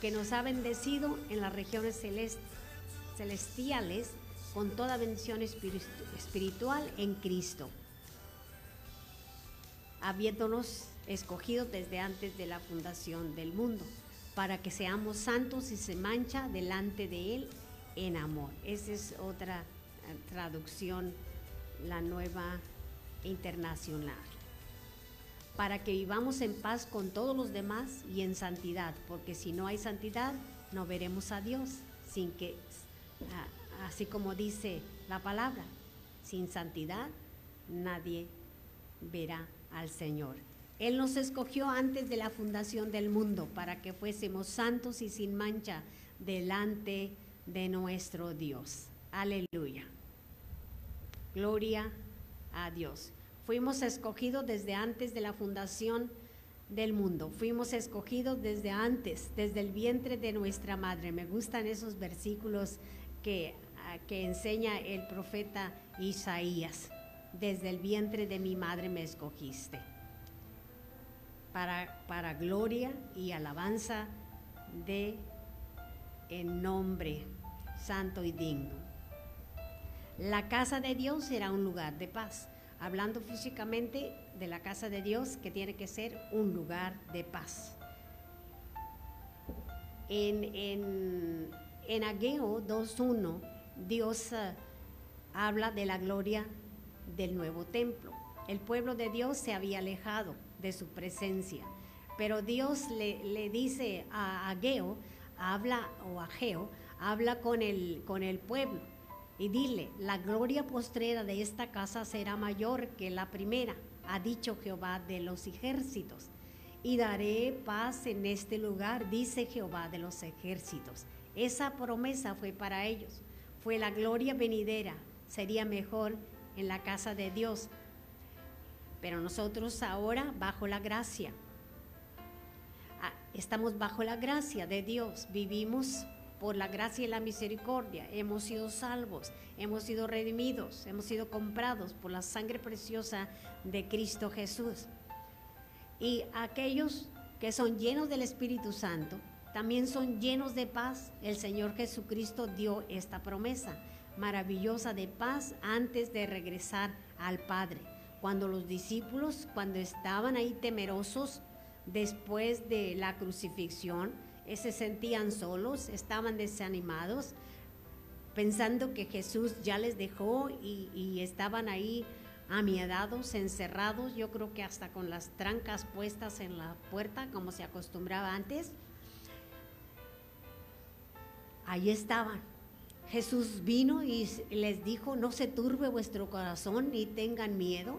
que nos ha bendecido en las regiones celestiales con toda bendición espiritual en Cristo, habiéndonos escogido desde antes de la fundación del mundo, para que seamos santos y se mancha delante de Él en amor. Esa es otra traducción, la nueva internacional. Para que vivamos en paz con todos los demás y en santidad, porque si no hay santidad, no veremos a Dios sin que así como dice la palabra, sin santidad nadie verá al Señor. Él nos escogió antes de la fundación del mundo para que fuésemos santos y sin mancha delante de nuestro Dios. Aleluya. Gloria a Dios. Fuimos escogidos desde antes de la fundación del mundo. Fuimos escogidos desde antes, desde el vientre de nuestra madre. Me gustan esos versículos que que enseña el profeta Isaías. Desde el vientre de mi madre me escogiste. Para, para gloria y alabanza de el nombre santo y digno. La casa de Dios será un lugar de paz. Hablando físicamente de la casa de Dios, que tiene que ser un lugar de paz. En, en, en Ageo 2.1 Dios eh, habla de la gloria del nuevo templo. El pueblo de Dios se había alejado de su presencia, pero Dios le, dice a Ageo, habla o Ageo, habla con el, con el pueblo y dile, la gloria postrera de esta casa será mayor que la primera, ha dicho Jehová de los ejércitos. Y daré paz en este lugar, dice Jehová de los ejércitos. Esa promesa fue para ellos fue la gloria venidera, sería mejor en la casa de Dios. Pero nosotros ahora bajo la gracia, ah, estamos bajo la gracia de Dios, vivimos por la gracia y la misericordia, hemos sido salvos, hemos sido redimidos, hemos sido comprados por la sangre preciosa de Cristo Jesús. Y aquellos que son llenos del Espíritu Santo, también son llenos de paz. El Señor Jesucristo dio esta promesa maravillosa de paz antes de regresar al Padre. Cuando los discípulos, cuando estaban ahí temerosos después de la crucifixión, se sentían solos, estaban desanimados, pensando que Jesús ya les dejó y, estaban ahí amiedados, encerrados, yo creo que hasta con las trancas puestas en la puerta, como se acostumbraba antes. Ahí estaban. Jesús vino y les dijo, no se turbe vuestro corazón ni tengan miedo.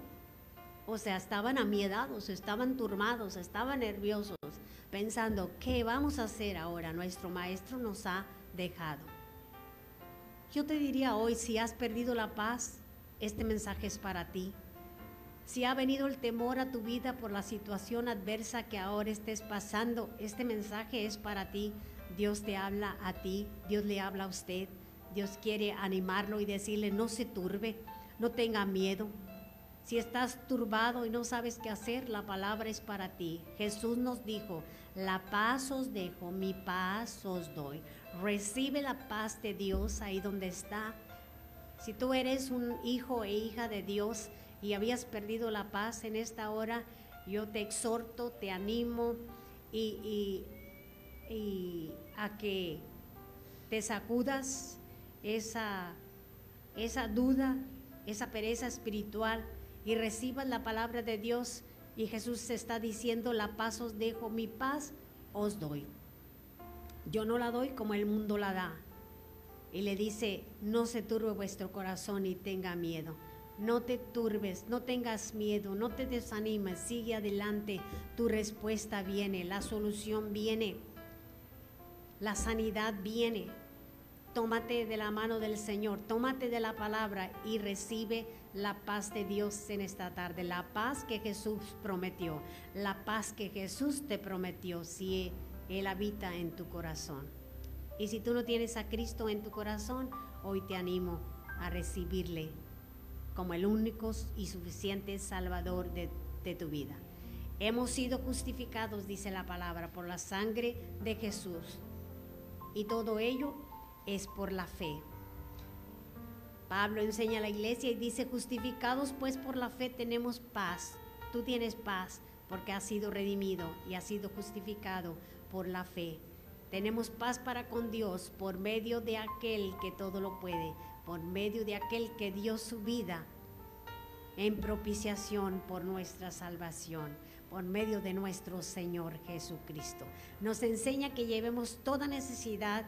O sea, estaban amiedados, estaban turmados, estaban nerviosos, pensando, ¿qué vamos a hacer ahora? Nuestro maestro nos ha dejado. Yo te diría hoy, si has perdido la paz, este mensaje es para ti. Si ha venido el temor a tu vida por la situación adversa que ahora estés pasando, este mensaje es para ti. Dios te habla a ti, Dios le habla a usted. Dios quiere animarlo y decirle, no se turbe, no tenga miedo. Si estás turbado y no sabes qué hacer, la palabra es para ti. Jesús nos dijo, la paz os dejo, mi paz os doy. Recibe la paz de Dios ahí donde está si tú eres un hijo e hija de Dios y habías perdido la paz en esta hora, yo te exhorto, te animo y, a que te sacudas esa, esa duda, esa pereza espiritual y recibas la palabra de Dios. Y Jesús está diciendo, la paz os dejo, mi paz os doy. Yo no la doy como el mundo la da y le dice, no se turbe vuestro corazón y tenga miedo. No te turbes, no tengas miedo, no te desanimes, sigue adelante. Tu respuesta viene, la solución viene, la sanidad viene. Tómate de la mano del Señor, tómate de la palabra y recibe la paz de Dios en esta tarde, la paz que Jesús prometió, la paz que Jesús te prometió si Él habita en tu corazón. Y si tú no tienes a Cristo en tu corazón, hoy te animo a recibirle como el único y suficiente Salvador de, tu vida. Hemos sido justificados, dice la palabra, por la sangre de Jesús. Y todo ello es por la fe. Pablo enseña a la iglesia y dice, justificados pues por la fe tenemos paz. Tú tienes paz porque has sido redimido y has sido justificado por la fe. Tenemos paz para con Dios por medio de aquel que todo lo puede, por medio de aquel que dio su vida en propiciación por nuestra salvación, por medio de nuestro Señor Jesucristo. Nos enseña que llevemos toda necesidad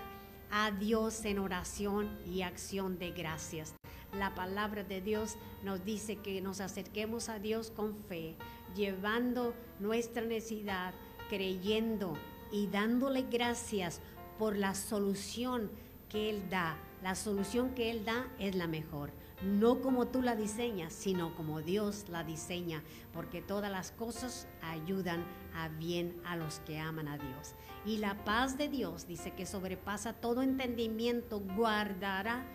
a Dios en oración y acción de gracias. La palabra de Dios nos dice que nos acerquemos a Dios con fe, llevando nuestra necesidad, creyendo y dándole gracias por la solución que Él da. La solución que Él da es la mejor, no como tú la diseñas, sino como Dios la diseña, porque todas las cosas ayudan a bien a los que aman a Dios. Y la paz de Dios, dice que sobrepasa todo entendimiento, guardará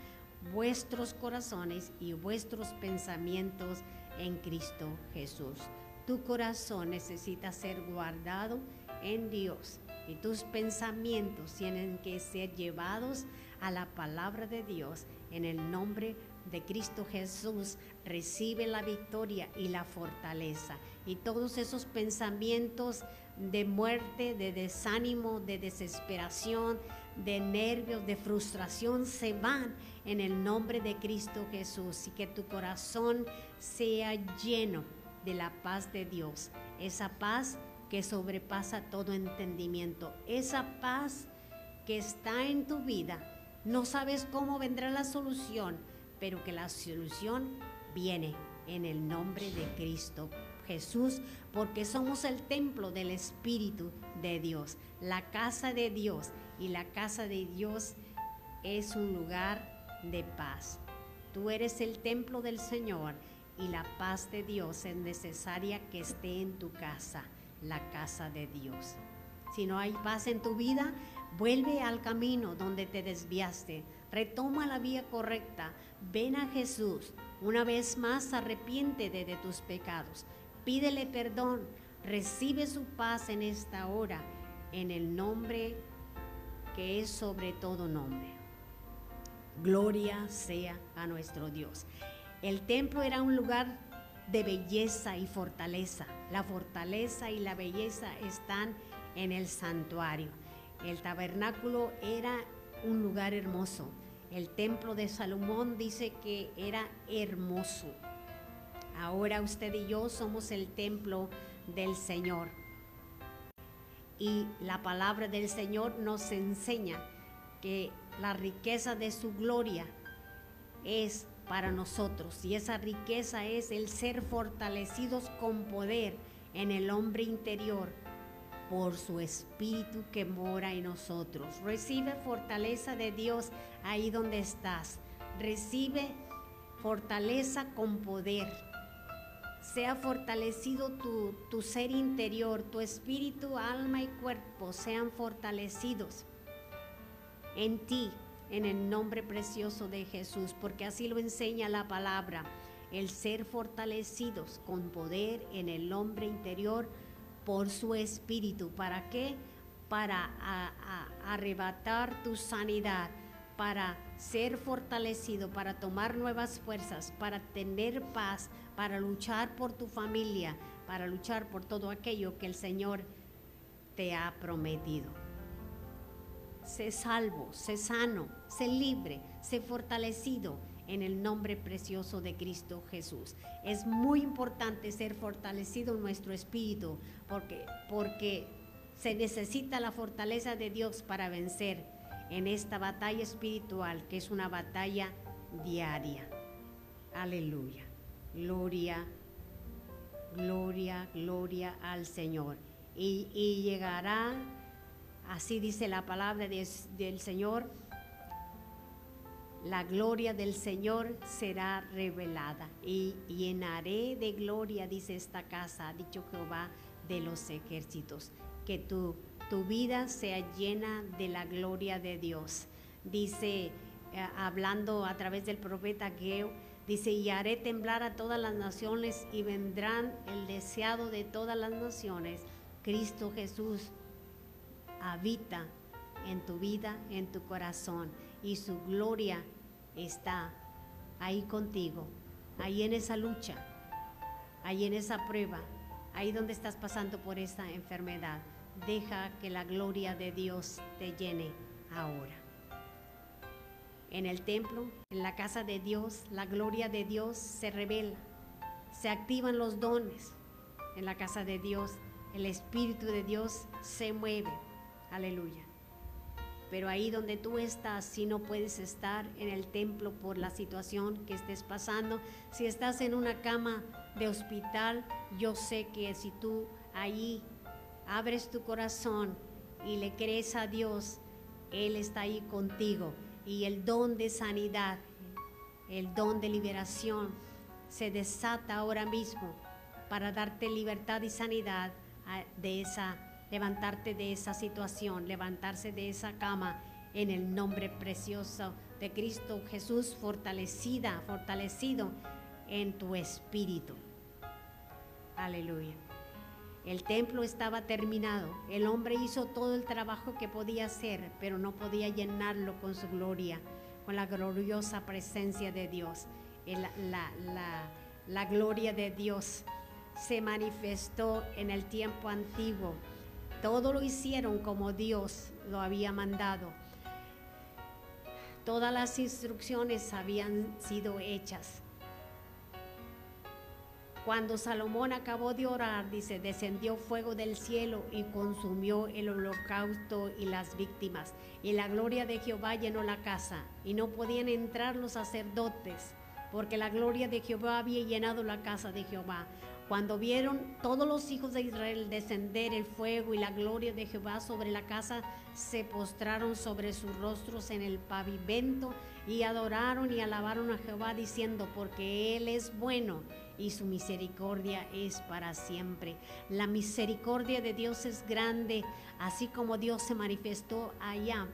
vuestros corazones y vuestros pensamientos en Cristo Jesús. Tu corazón necesita ser guardado en Dios y tus pensamientos tienen que ser llevados a la palabra de Dios. En el nombre de Cristo Jesús recibe la victoria y la fortaleza. Y todos esos pensamientos de muerte, de desánimo, de desesperación, de nervios, de frustración se van en el nombre de Cristo Jesús. Y que tu corazón sea lleno de la paz de Dios. Esa paz que sobrepasa todo entendimiento. Esa paz que está en tu vida. No sabes cómo vendrá la solución, pero que la solución viene en el nombre de Cristo Jesús, porque somos el templo del Espíritu de Dios, la casa de Dios. Y la casa de Dios es un lugar de paz. Tú eres el templo del Señor y la paz de Dios es necesaria que esté en tu casa la casa de Dios. Si no hay paz en tu vida, vuelve al camino donde te desviaste, retoma la vía correcta, ven a Jesús, una vez más arrepiéntete de tus pecados, pídele perdón, Recibe su paz en esta hora, en el nombre que es sobre todo nombre. Gloria sea a nuestro Dios. El templo era un lugar de belleza y fortaleza. La fortaleza y la belleza están en el santuario. El tabernáculo era un lugar hermoso. El templo de Salomón dice que era hermoso. Ahora usted y yo somos el templo del Señor. Y la palabra del Señor nos enseña que la riqueza de su gloria es para nosotros y esa riqueza es el ser fortalecidos con poder en el hombre interior por su espíritu que mora en nosotros. Recibe fortaleza de Dios ahí donde estás. Recibe fortaleza con poder. Sea fortalecido tu, tu ser interior, tu espíritu, alma y cuerpo sean fortalecidos en ti, en el nombre precioso de Jesús, porque así lo enseña la palabra, el ser fortalecidos con poder en el hombre interior por su espíritu. ¿Para qué? Para arrebatar tu sanidad, para ser fortalecido, para tomar nuevas fuerzas, para tener paz, para luchar por tu familia, para luchar por todo aquello que el Señor te ha prometido sé salvo, sé sano, sé libre, sé fortalecido en el nombre precioso de Cristo Jesús. Es muy importante ser fortalecido en nuestro espíritu porque, porque se necesita la fortaleza de Dios para vencer en esta batalla espiritual que es una batalla diaria. Aleluya. Gloria, gloria, gloria al Señor. Y, y llegará Así dice la palabra del Señor. La gloria del Señor será revelada. Y llenaré de gloria, dice esta casa, ha dicho Jehová de los ejércitos, que tu, tu vida sea llena de la gloria de Dios. Dice, eh, hablando a través del profeta Geo, dice, y haré temblar a todas las naciones y vendrán el deseado de todas las naciones, Cristo Jesús habita en tu vida, en tu corazón, y su gloria está ahí contigo, ahí en esa lucha, ahí en esa prueba, ahí donde estás pasando por esa enfermedad. Deja que la gloria de Dios te llene ahora. En el templo, en la casa de Dios, la gloria de Dios se revela, se activan los dones. En la casa de Dios, el Espíritu de Dios se mueve. Aleluya. Pero ahí donde tú estás, si no puedes estar en el templo por la situación que estés pasando, si estás en una cama de hospital, yo sé que si tú ahí abres tu corazón y le crees a Dios, Él está ahí contigo. Y el don de sanidad, el don de liberación, se desata ahora mismo para darte libertad y sanidad ah, de esa levantarte de esa situación, levantarse de esa cama en el nombre precioso de Cristo Jesús, fortalecida, fortalecido en tu espíritu. Aleluya. El templo estaba terminado. El hombre hizo todo el trabajo que podía hacer, pero no podía llenarlo con su gloria, con la gloriosa presencia de Dios. la, gloria de Dios se manifestó en el tiempo antiguo todo lo hicieron como Dios lo había mandado. Todas las instrucciones habían sido hechas. Cuando Salomón acabó de orar, dice, descendió fuego del cielo y consumió el holocausto y las víctimas. Y la gloria de Jehová llenó la casa y no podían entrar los sacerdotes porque la gloria de Jehová había llenado la casa de Jehová. Cuando vieron todos los hijos de Israel descender el fuego y la gloria de Jehová sobre la casa, se postraron sobre sus rostros en el pavimento y adoraron y alabaron a Jehová diciendo, porque Él es bueno y su misericordia es para siempre. La misericordia de Dios es grande, así como Dios se manifestó allá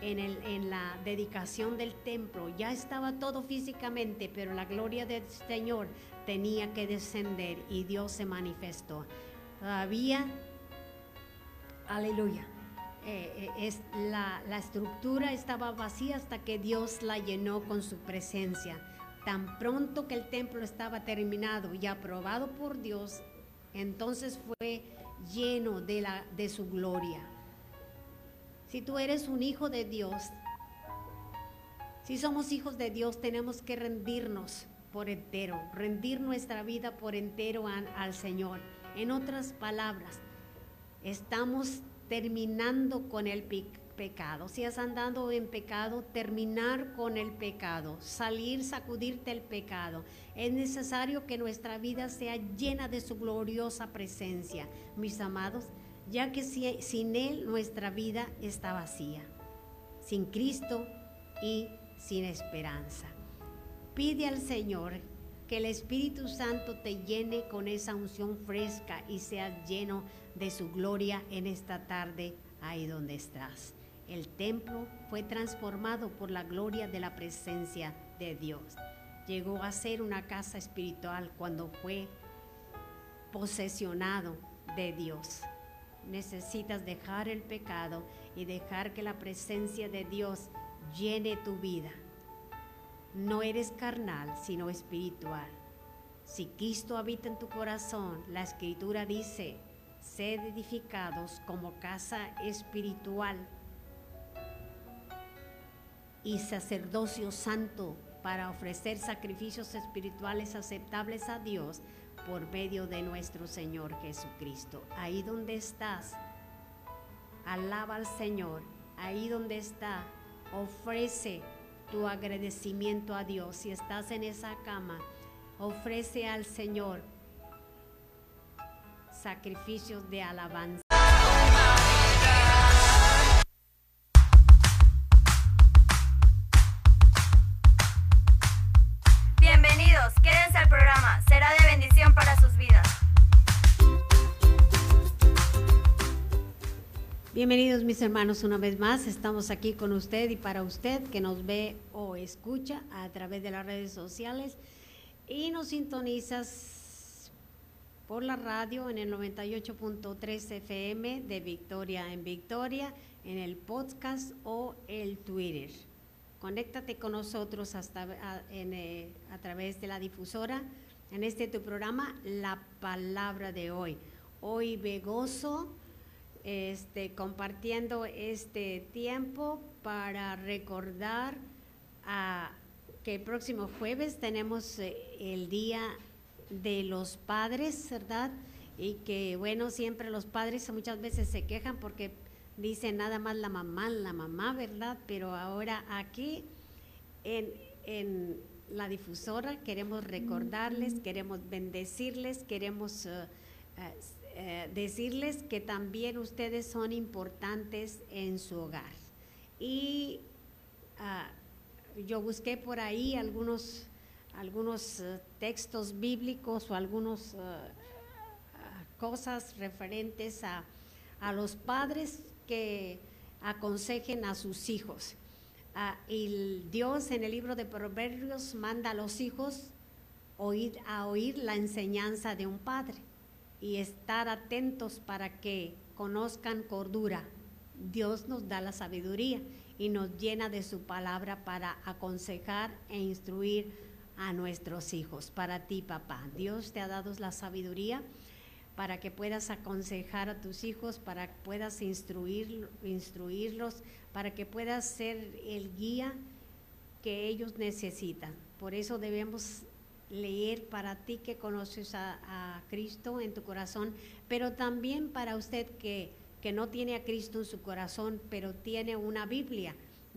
en, la dedicación del templo. Ya estaba todo físicamente, pero la gloria del Señor tenía que descender y Dios se manifestó. Todavía, aleluya, eh, eh, es, la, la estructura estaba vacía hasta que Dios la llenó con su presencia. Tan pronto que el templo estaba terminado y aprobado por Dios, entonces fue lleno de, la, de su gloria. Si tú eres un hijo de Dios, si somos hijos de Dios, tenemos que rendirnos por entero, rendir nuestra vida por entero al Señor. En otras palabras, estamos terminando con el pecado. Si has andado en pecado, terminar con el pecado, salir, sacudirte el pecado. Es necesario que nuestra vida sea llena de su gloriosa presencia, mis amados, ya que sin Él nuestra vida está vacía, sin Cristo y sin esperanza. Pide al Señor que el Espíritu Santo te llene con esa unción fresca y seas lleno de su gloria en esta tarde ahí donde estás. El templo fue transformado por la gloria de la presencia de Dios. Llegó a ser una casa espiritual cuando fue posesionado de Dios. Necesitas dejar el pecado y dejar que la presencia de Dios llene tu vida no eres carnal, sino espiritual. Si Cristo habita en tu corazón, la escritura dice, sed edificados como casa espiritual y sacerdocio santo para ofrecer sacrificios espirituales aceptables a Dios por medio de nuestro Señor Jesucristo. Ahí donde estás, alaba al Señor. Ahí donde está, ofrece tu agradecimiento a Dios. Si estás en esa cama, ofrece al Señor sacrificios de alabanza. Bienvenidos, quédense Bienvenidos mis hermanos una vez más. Estamos aquí con usted y para usted que nos ve o escucha a través de las redes sociales y nos sintonizas por la radio en el 98.3 FM de Victoria en Victoria, en el podcast o el Twitter. Conéctate con nosotros hasta a, eh, través de la difusora en este tu programa La Palabra de Hoy. Hoy ve gozo este, compartiendo este tiempo para recordar que el próximo jueves tenemos eh, el Día de los Padres, ¿verdad? Y que, bueno, siempre los padres muchas veces se quejan porque dicen nada más la mamá, la mamá, ¿verdad? Pero ahora aquí en, en la difusora queremos recordarles, queremos bendecirles, queremos... Uh, uh, eh, decirles que también ustedes son importantes en su hogar. Y ah, yo busqué por ahí algunos, algunos eh, textos bíblicos o algunas eh, ah, cosas referentes a, a, los padres que aconsejen a sus hijos. Ah, y Dios en el libro de Proverbios manda a los hijos a oír la enseñanza de un padre y estar atentos para que conozcan cordura. Dios nos da la sabiduría y nos llena de su palabra para aconsejar e instruir a nuestros hijos. Para ti, papá, Dios te ha dado la sabiduría para que puedas aconsejar a tus hijos, para que puedas instruir, instruirlos, para que puedas ser el guía que ellos necesitan. Por eso debemos leer para ti que conoces a, Cristo en tu corazón, pero también para usted que, que no tiene a Cristo en su corazón, pero tiene una Biblia.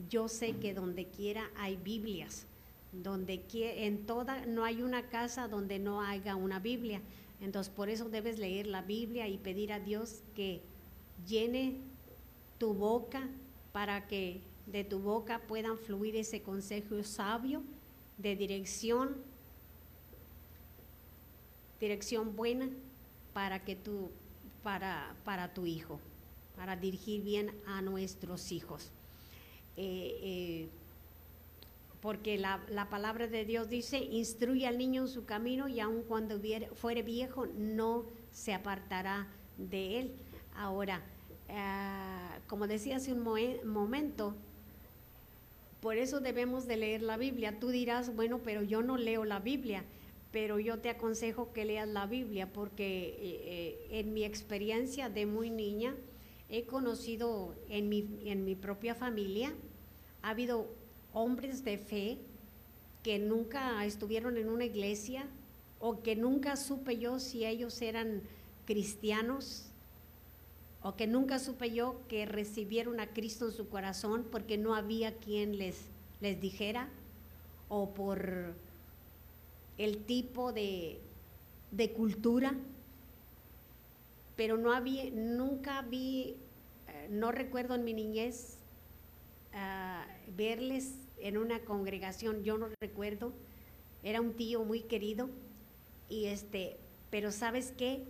Yo sé que donde quiera hay Biblias, donde en toda no hay una casa donde no haya una Biblia. Entonces por eso debes leer la Biblia y pedir a Dios que llene tu boca para que de tu boca puedan fluir ese consejo sabio de dirección dirección buena para que tú, para, para tu hijo, para dirigir bien a nuestros hijos. Eh, eh, porque la, la palabra de Dios dice, instruye al niño en su camino y aun cuando hubiere- fuere viejo no se apartará de él. Ahora, ah, como decía hace un momento, por eso debemos de leer la Biblia. Tú dirás, bueno, pero yo no leo la Biblia, pero yo te aconsejo que leas la Biblia porque eh, eh, en mi experiencia de muy niña he conocido en mi, en mi propia familia, ha habido hombres de fe que nunca estuvieron en una iglesia o que nunca supe yo si ellos eran cristianos o que nunca supe yo que recibieron a Cristo en su corazón porque no había quien les, les dijera o por el tipo de, de cultura, pero no había, nunca vi, eh, no recuerdo en mi niñez ah, verles en una congregación, yo no recuerdo, era un tío muy querido, y este, pero ¿sabes qué?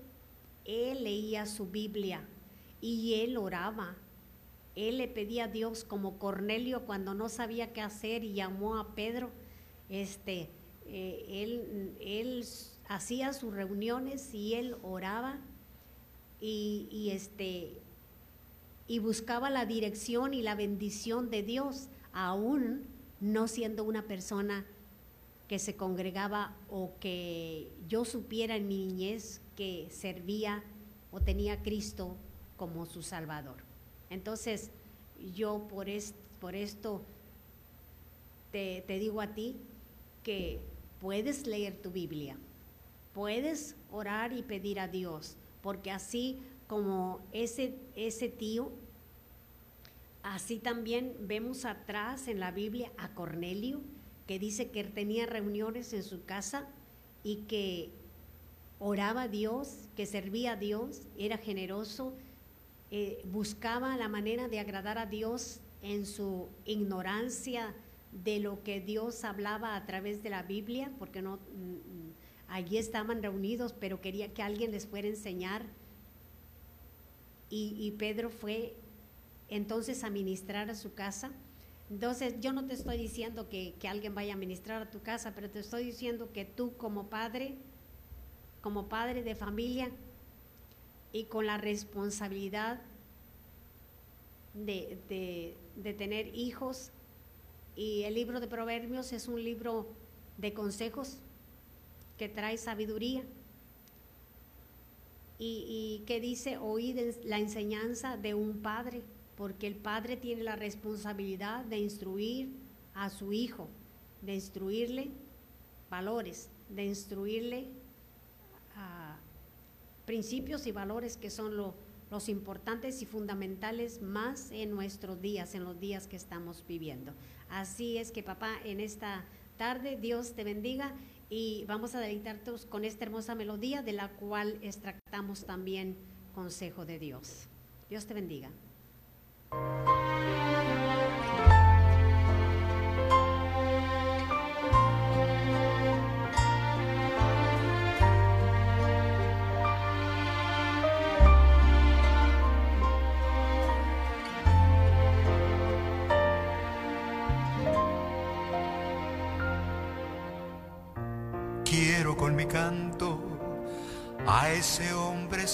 Él leía su Biblia y él oraba. Él le pedía a Dios como Cornelio cuando no sabía qué hacer y llamó a Pedro. Este, eh, él, él hacía sus reuniones y él oraba y, este y buscaba la dirección y la bendición de Dios, aún no siendo una persona que se congregaba o que yo supiera en mi niñez que servía o tenía a Cristo como su Salvador. Entonces, yo por, por esto te, te digo a ti que puedes leer tu Biblia, puedes orar y pedir a Dios, porque así como ese, ese tío, así también vemos atrás en la Biblia a Cornelio, que dice que tenía reuniones en su casa y que oraba a Dios, que servía a Dios, era generoso, eh, buscaba la manera de agradar a Dios en su ignorancia de lo que Dios hablaba a través de la Biblia, porque no mm, mm, allí estaban reunidos, pero quería que alguien les fuera a enseñar. Y, Pedro fue entonces a ministrar a su casa. Entonces, yo no te estoy diciendo que, que alguien vaya a ministrar a tu casa, pero te estoy diciendo que tú como padre, como padre de familia y con la responsabilidad de- de tener hijos, y el libro de Proverbios es un libro de consejos que trae sabiduría y, que dice oír la enseñanza de un padre, porque el padre tiene la responsabilidad de instruir a su hijo, de instruirle valores, de instruirle ah, principios y valores que son lo- los importantes y fundamentales más en nuestros días, en los días que estamos viviendo. Así es que papá, en esta tarde Dios te bendiga y vamos a deleitarnos con esta hermosa melodía de la cual extractamos también consejo de Dios. Dios te bendiga.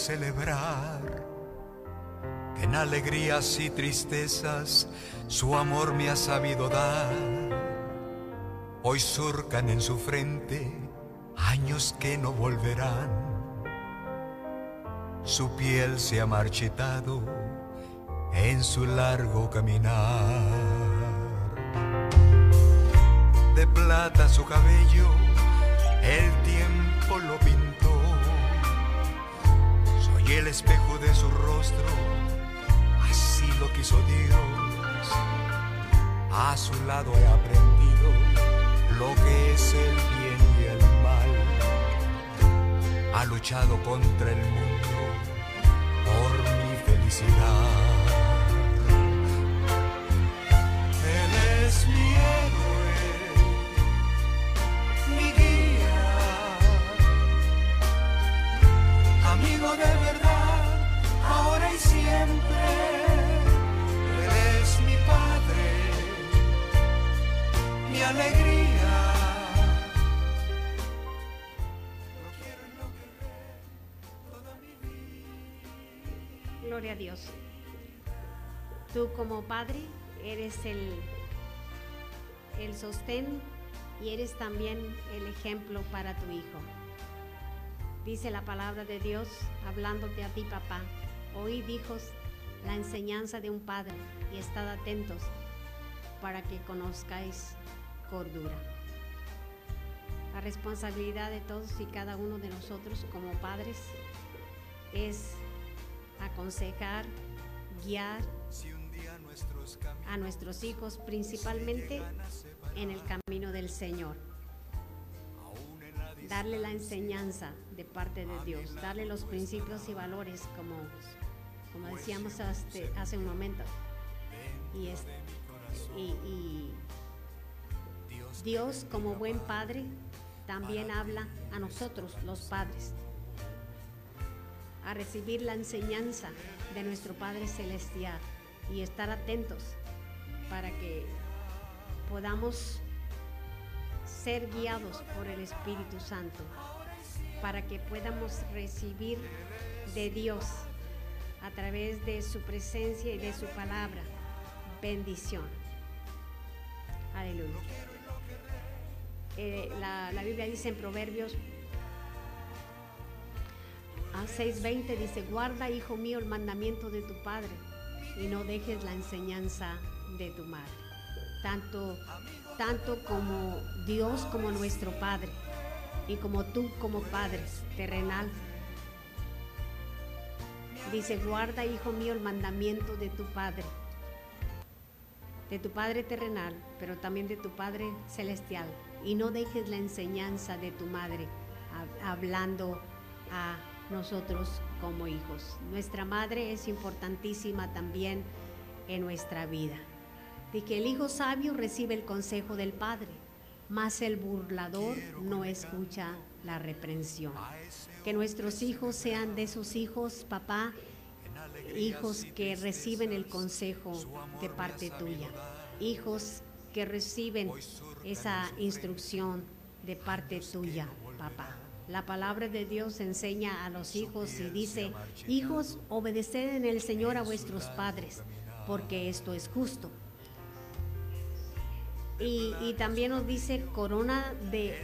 Celebrar, en alegrías y tristezas su amor me ha sabido dar. Hoy surcan en su frente años que no volverán. Su piel se ha marchitado en su largo caminar de plata su cabello, el tiempo lo pintó. Soy el espejo de su rostro, así lo quiso Dios. A su lado he aprendido lo que es el bien y el mal. Ha luchado contra el mundo por mi felicidad. Él es mi héroe, como padre eres el, el sostén y eres también el ejemplo para tu hijo. Dice la palabra de Dios hablándote a ti, papá. Oíd, hijos, la enseñanza de un padre y estad atentos para que conozcáis cordura. La responsabilidad de todos y cada uno de nosotros como padres es aconsejar, guiar a nuestros hijos principalmente en el camino del Señor. Darle la enseñanza de parte de Dios, darle los principios y valores como, como decíamos hace, hace un momento. Y, es, y, y Dios como buen padre. también habla a nosotros los padres a recibir la enseñanza de nuestro Padre Celestial y estar atentos para que podamos ser guiados por el Espíritu Santo, para que podamos recibir de Dios a través de su presencia y de su palabra bendición. Aleluya. Eh, la, la Biblia dice en Proverbios a 6.20 dice, guarda, hijo mío, el mandamiento de tu padre y no dejes la enseñanza de tu madre. Tanto, tanto como Dios como nuestro Padre y como tú como Padre terrenal. Dice, guarda, hijo mío, el mandamiento de tu Padre, de tu Padre terrenal, pero también de tu Padre celestial. Y no dejes la enseñanza de tu madre, hablando a nosotros como hijos. Nuestra madre es importantísima también en nuestra vida. De que el hijo sabio recibe el consejo del padre, mas el burlador no escucha la reprensión. Que nuestros hijos sean de esos hijos, papá, hijos que reciben el consejo de parte tuya, hijos que reciben esa instrucción de parte tuya, papá. La palabra de Dios enseña a los hijos y dice, hijos, obedeced en el Señor a vuestros padres, porque esto es justo. Y, también nos dice, corona de,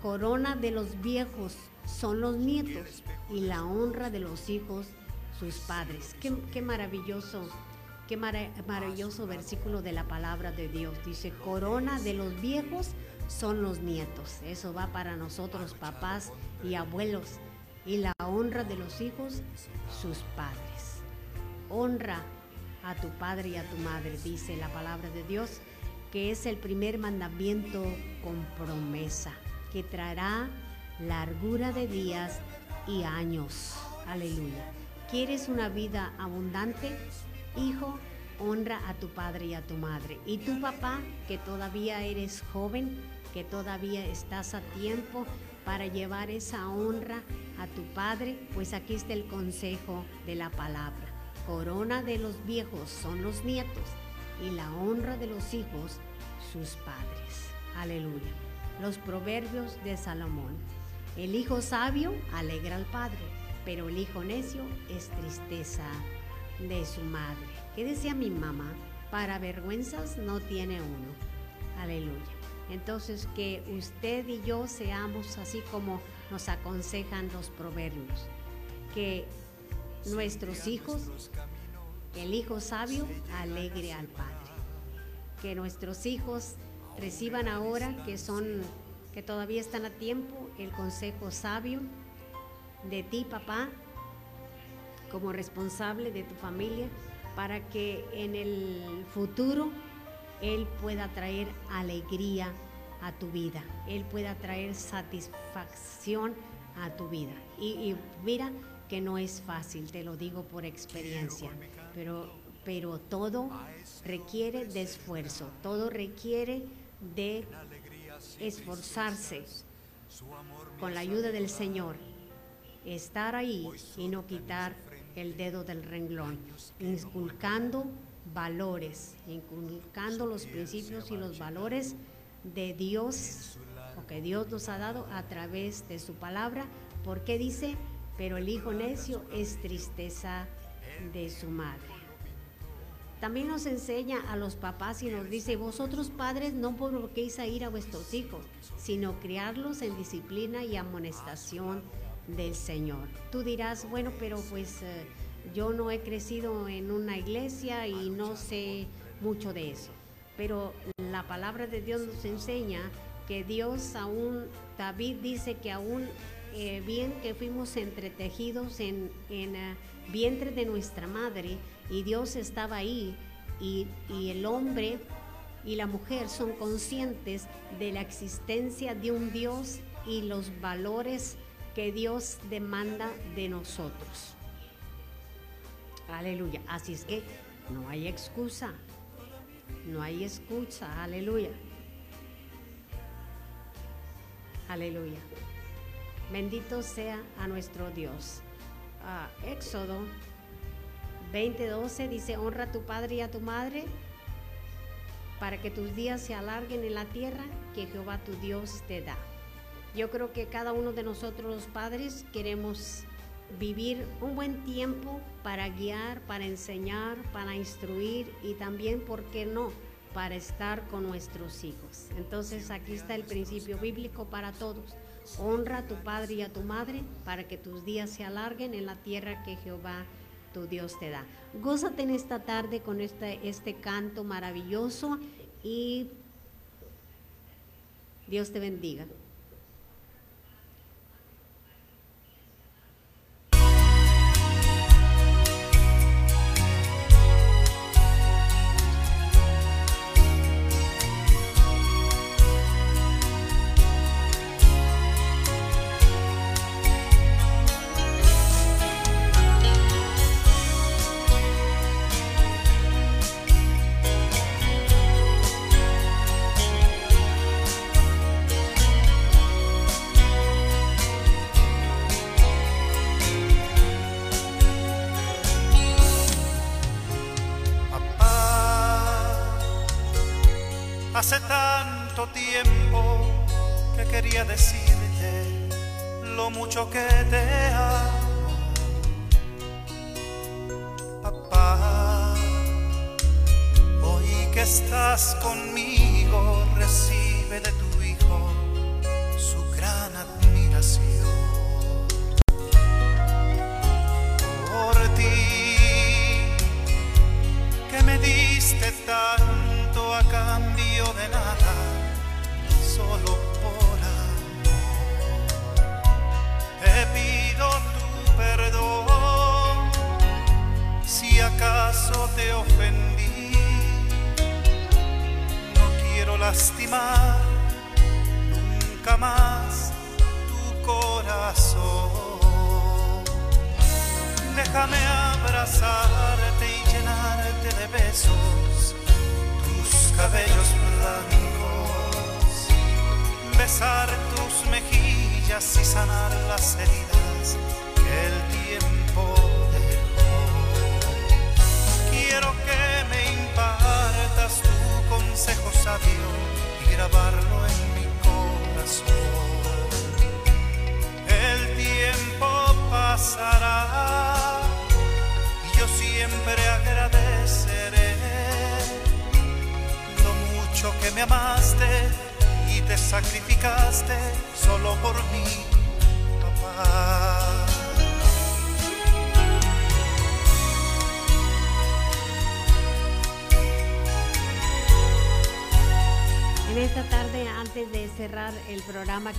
corona de los viejos son los nietos y la honra de los hijos sus padres. Qué, qué maravilloso, qué maravilloso versículo de la palabra de Dios. Dice, corona de los viejos son los nietos. Eso va para nosotros, papás y abuelos. Y la honra de los hijos, sus padres. Honra a tu padre y a tu madre, dice la palabra de Dios, que es el primer mandamiento con promesa, que traerá largura de días y años. Aleluya. ¿Quieres una vida abundante? Hijo, honra a tu padre y a tu madre. Y tu papá, que todavía eres joven, que todavía estás a tiempo para llevar esa honra a tu Padre, pues aquí está el consejo de la palabra. Corona de los viejos son los nietos y la honra de los hijos sus padres. Aleluya. Los proverbios de Salomón. El hijo sabio alegra al padre, pero el hijo necio es tristeza de su madre. ¿Qué decía mi mamá? Para vergüenzas no tiene uno. Aleluya. Entonces que usted y yo seamos así como nos aconsejan los proverbios, que nuestros hijos, el hijo sabio, alegre al Padre, que nuestros hijos reciban ahora que son, que todavía están a tiempo, el consejo sabio de ti, papá, como responsable de tu familia, para que en el futuro él pueda traer alegría a tu vida, Él pueda traer satisfacción a tu vida. Y, mira que no es fácil, te lo digo por experiencia, pero, pero todo requiere de esfuerzo, todo requiere de esforzarse con la ayuda del Señor, estar ahí y no quitar el dedo del renglón, inculcando valores, inculcando los principios y los valores de Dios, o que Dios nos ha dado a través de su palabra, porque dice, pero el hijo necio es tristeza de su madre. También nos enseña a los papás y nos dice, vosotros padres no provoquéis a ir a vuestros hijos, sino criarlos en disciplina y amonestación del Señor. Tú dirás, bueno, pero pues eh, yo no he crecido en una iglesia y no sé mucho de eso. Pero la palabra de Dios nos enseña que Dios aún, David dice que aún eh, bien que fuimos entretejidos en, en eh, vientre de nuestra madre y Dios estaba ahí y, y el hombre y la mujer son conscientes de la existencia de un Dios y los valores que Dios demanda de nosotros. Aleluya. Así es que no hay excusa. No hay excusa. Aleluya. Aleluya. Bendito sea a nuestro Dios. Ah, Éxodo 20:12 dice, honra a tu padre y a tu madre para que tus días se alarguen en la tierra que Jehová tu Dios te da. Yo creo que cada uno de nosotros los padres queremos vivir un buen tiempo para guiar, para enseñar, para instruir y también, ¿por qué no?, para estar con nuestros hijos. Entonces aquí está el principio bíblico para todos. Honra a tu padre y a tu madre para que tus días se alarguen en la tierra que Jehová tu Dios te da. Gózate en esta tarde con este, este canto maravilloso y Dios te bendiga.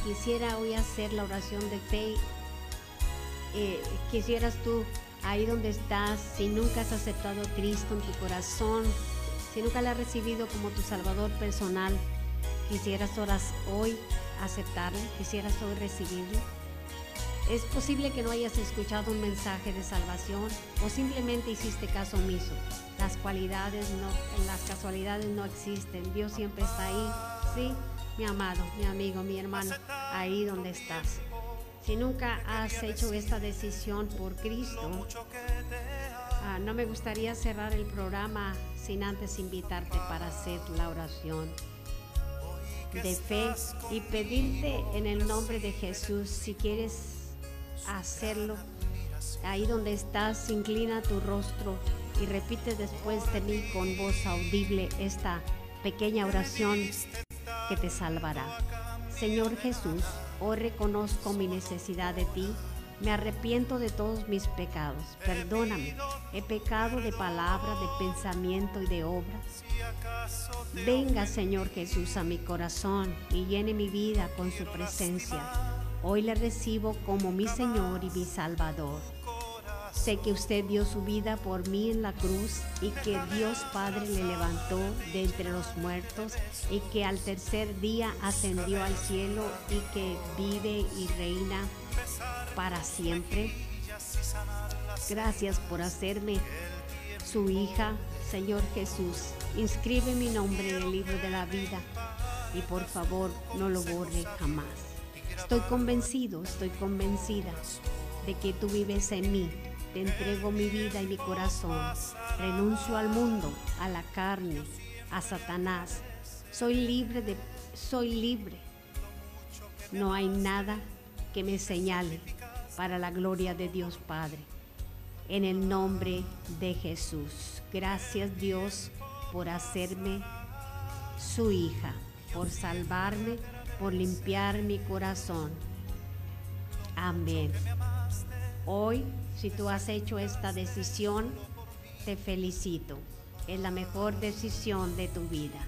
Quisiera hoy hacer la oración de fe. Eh, quisieras tú, ahí donde estás, si nunca has aceptado a Cristo en tu corazón, si nunca le has recibido como tu Salvador personal, quisieras hoy aceptarle, quisieras hoy recibirle. Es posible que no hayas escuchado un mensaje de salvación o simplemente hiciste caso omiso. Las cualidades no, las casualidades no existen. Dios siempre está ahí. Sí, mi amado, mi amigo, mi hermano, ahí donde estás. Si nunca has hecho esta decisión por Cristo, Ah, no me gustaría cerrar el programa sin antes invitarte para hacer la oración de fe y pedirte en el nombre de Jesús si quieres hacerlo. Ahí donde estás, inclina tu rostro y repite después de mí con voz audible esta pequeña oración que te salvará. Señor Jesús, hoy reconozco mi necesidad de ti. Me arrepiento de todos mis pecados. Perdóname. He pecado de palabra, de pensamiento y de obra. Venga, Señor Jesús, a mi corazón y llene mi vida con su presencia. Hoy le recibo como mi Señor y mi Salvador. Sé que usted dio su vida por mí en la cruz y que Dios Padre le levantó de entre los muertos y que al tercer día ascendió al cielo y que vive y reina para siempre. Gracias por hacerme su hija, Señor Jesús. Inscribe mi nombre en el libro de la vida y por favor no lo borre jamás. Estoy convencido, estoy convencida de que tú vives en mí. Te entrego mi vida y mi corazón. Renuncio al mundo, a la carne, a Satanás. Soy libre soy libre. No hay nada que me señale para la gloria de Dios Padre. En el nombre de Jesús. Gracias Dios por hacerme su hija, por salvarme, por limpiar mi corazón. Amén. Hoy, si tú has hecho esta decisión, te felicito. Es la mejor decisión de tu vida.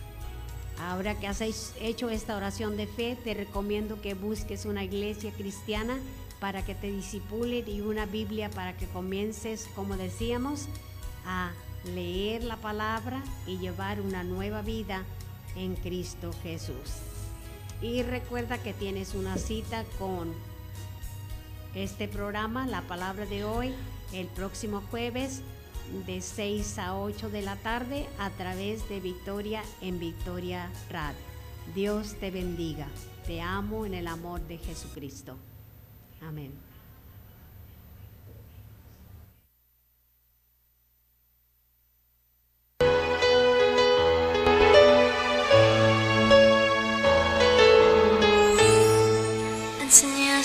Ahora que has hecho esta oración de fe, te recomiendo que busques una iglesia cristiana para que te disipulen y una Biblia para que comiences, como decíamos, a leer la palabra y llevar una nueva vida en Cristo Jesús. Y recuerda que tienes una cita con este programa, la palabra de hoy, el próximo jueves de 6 a 8 de la tarde a través de Victoria en Victoria Radio. Dios te bendiga. Te amo en el amor de Jesucristo. Amén.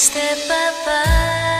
Enseñaste papá. el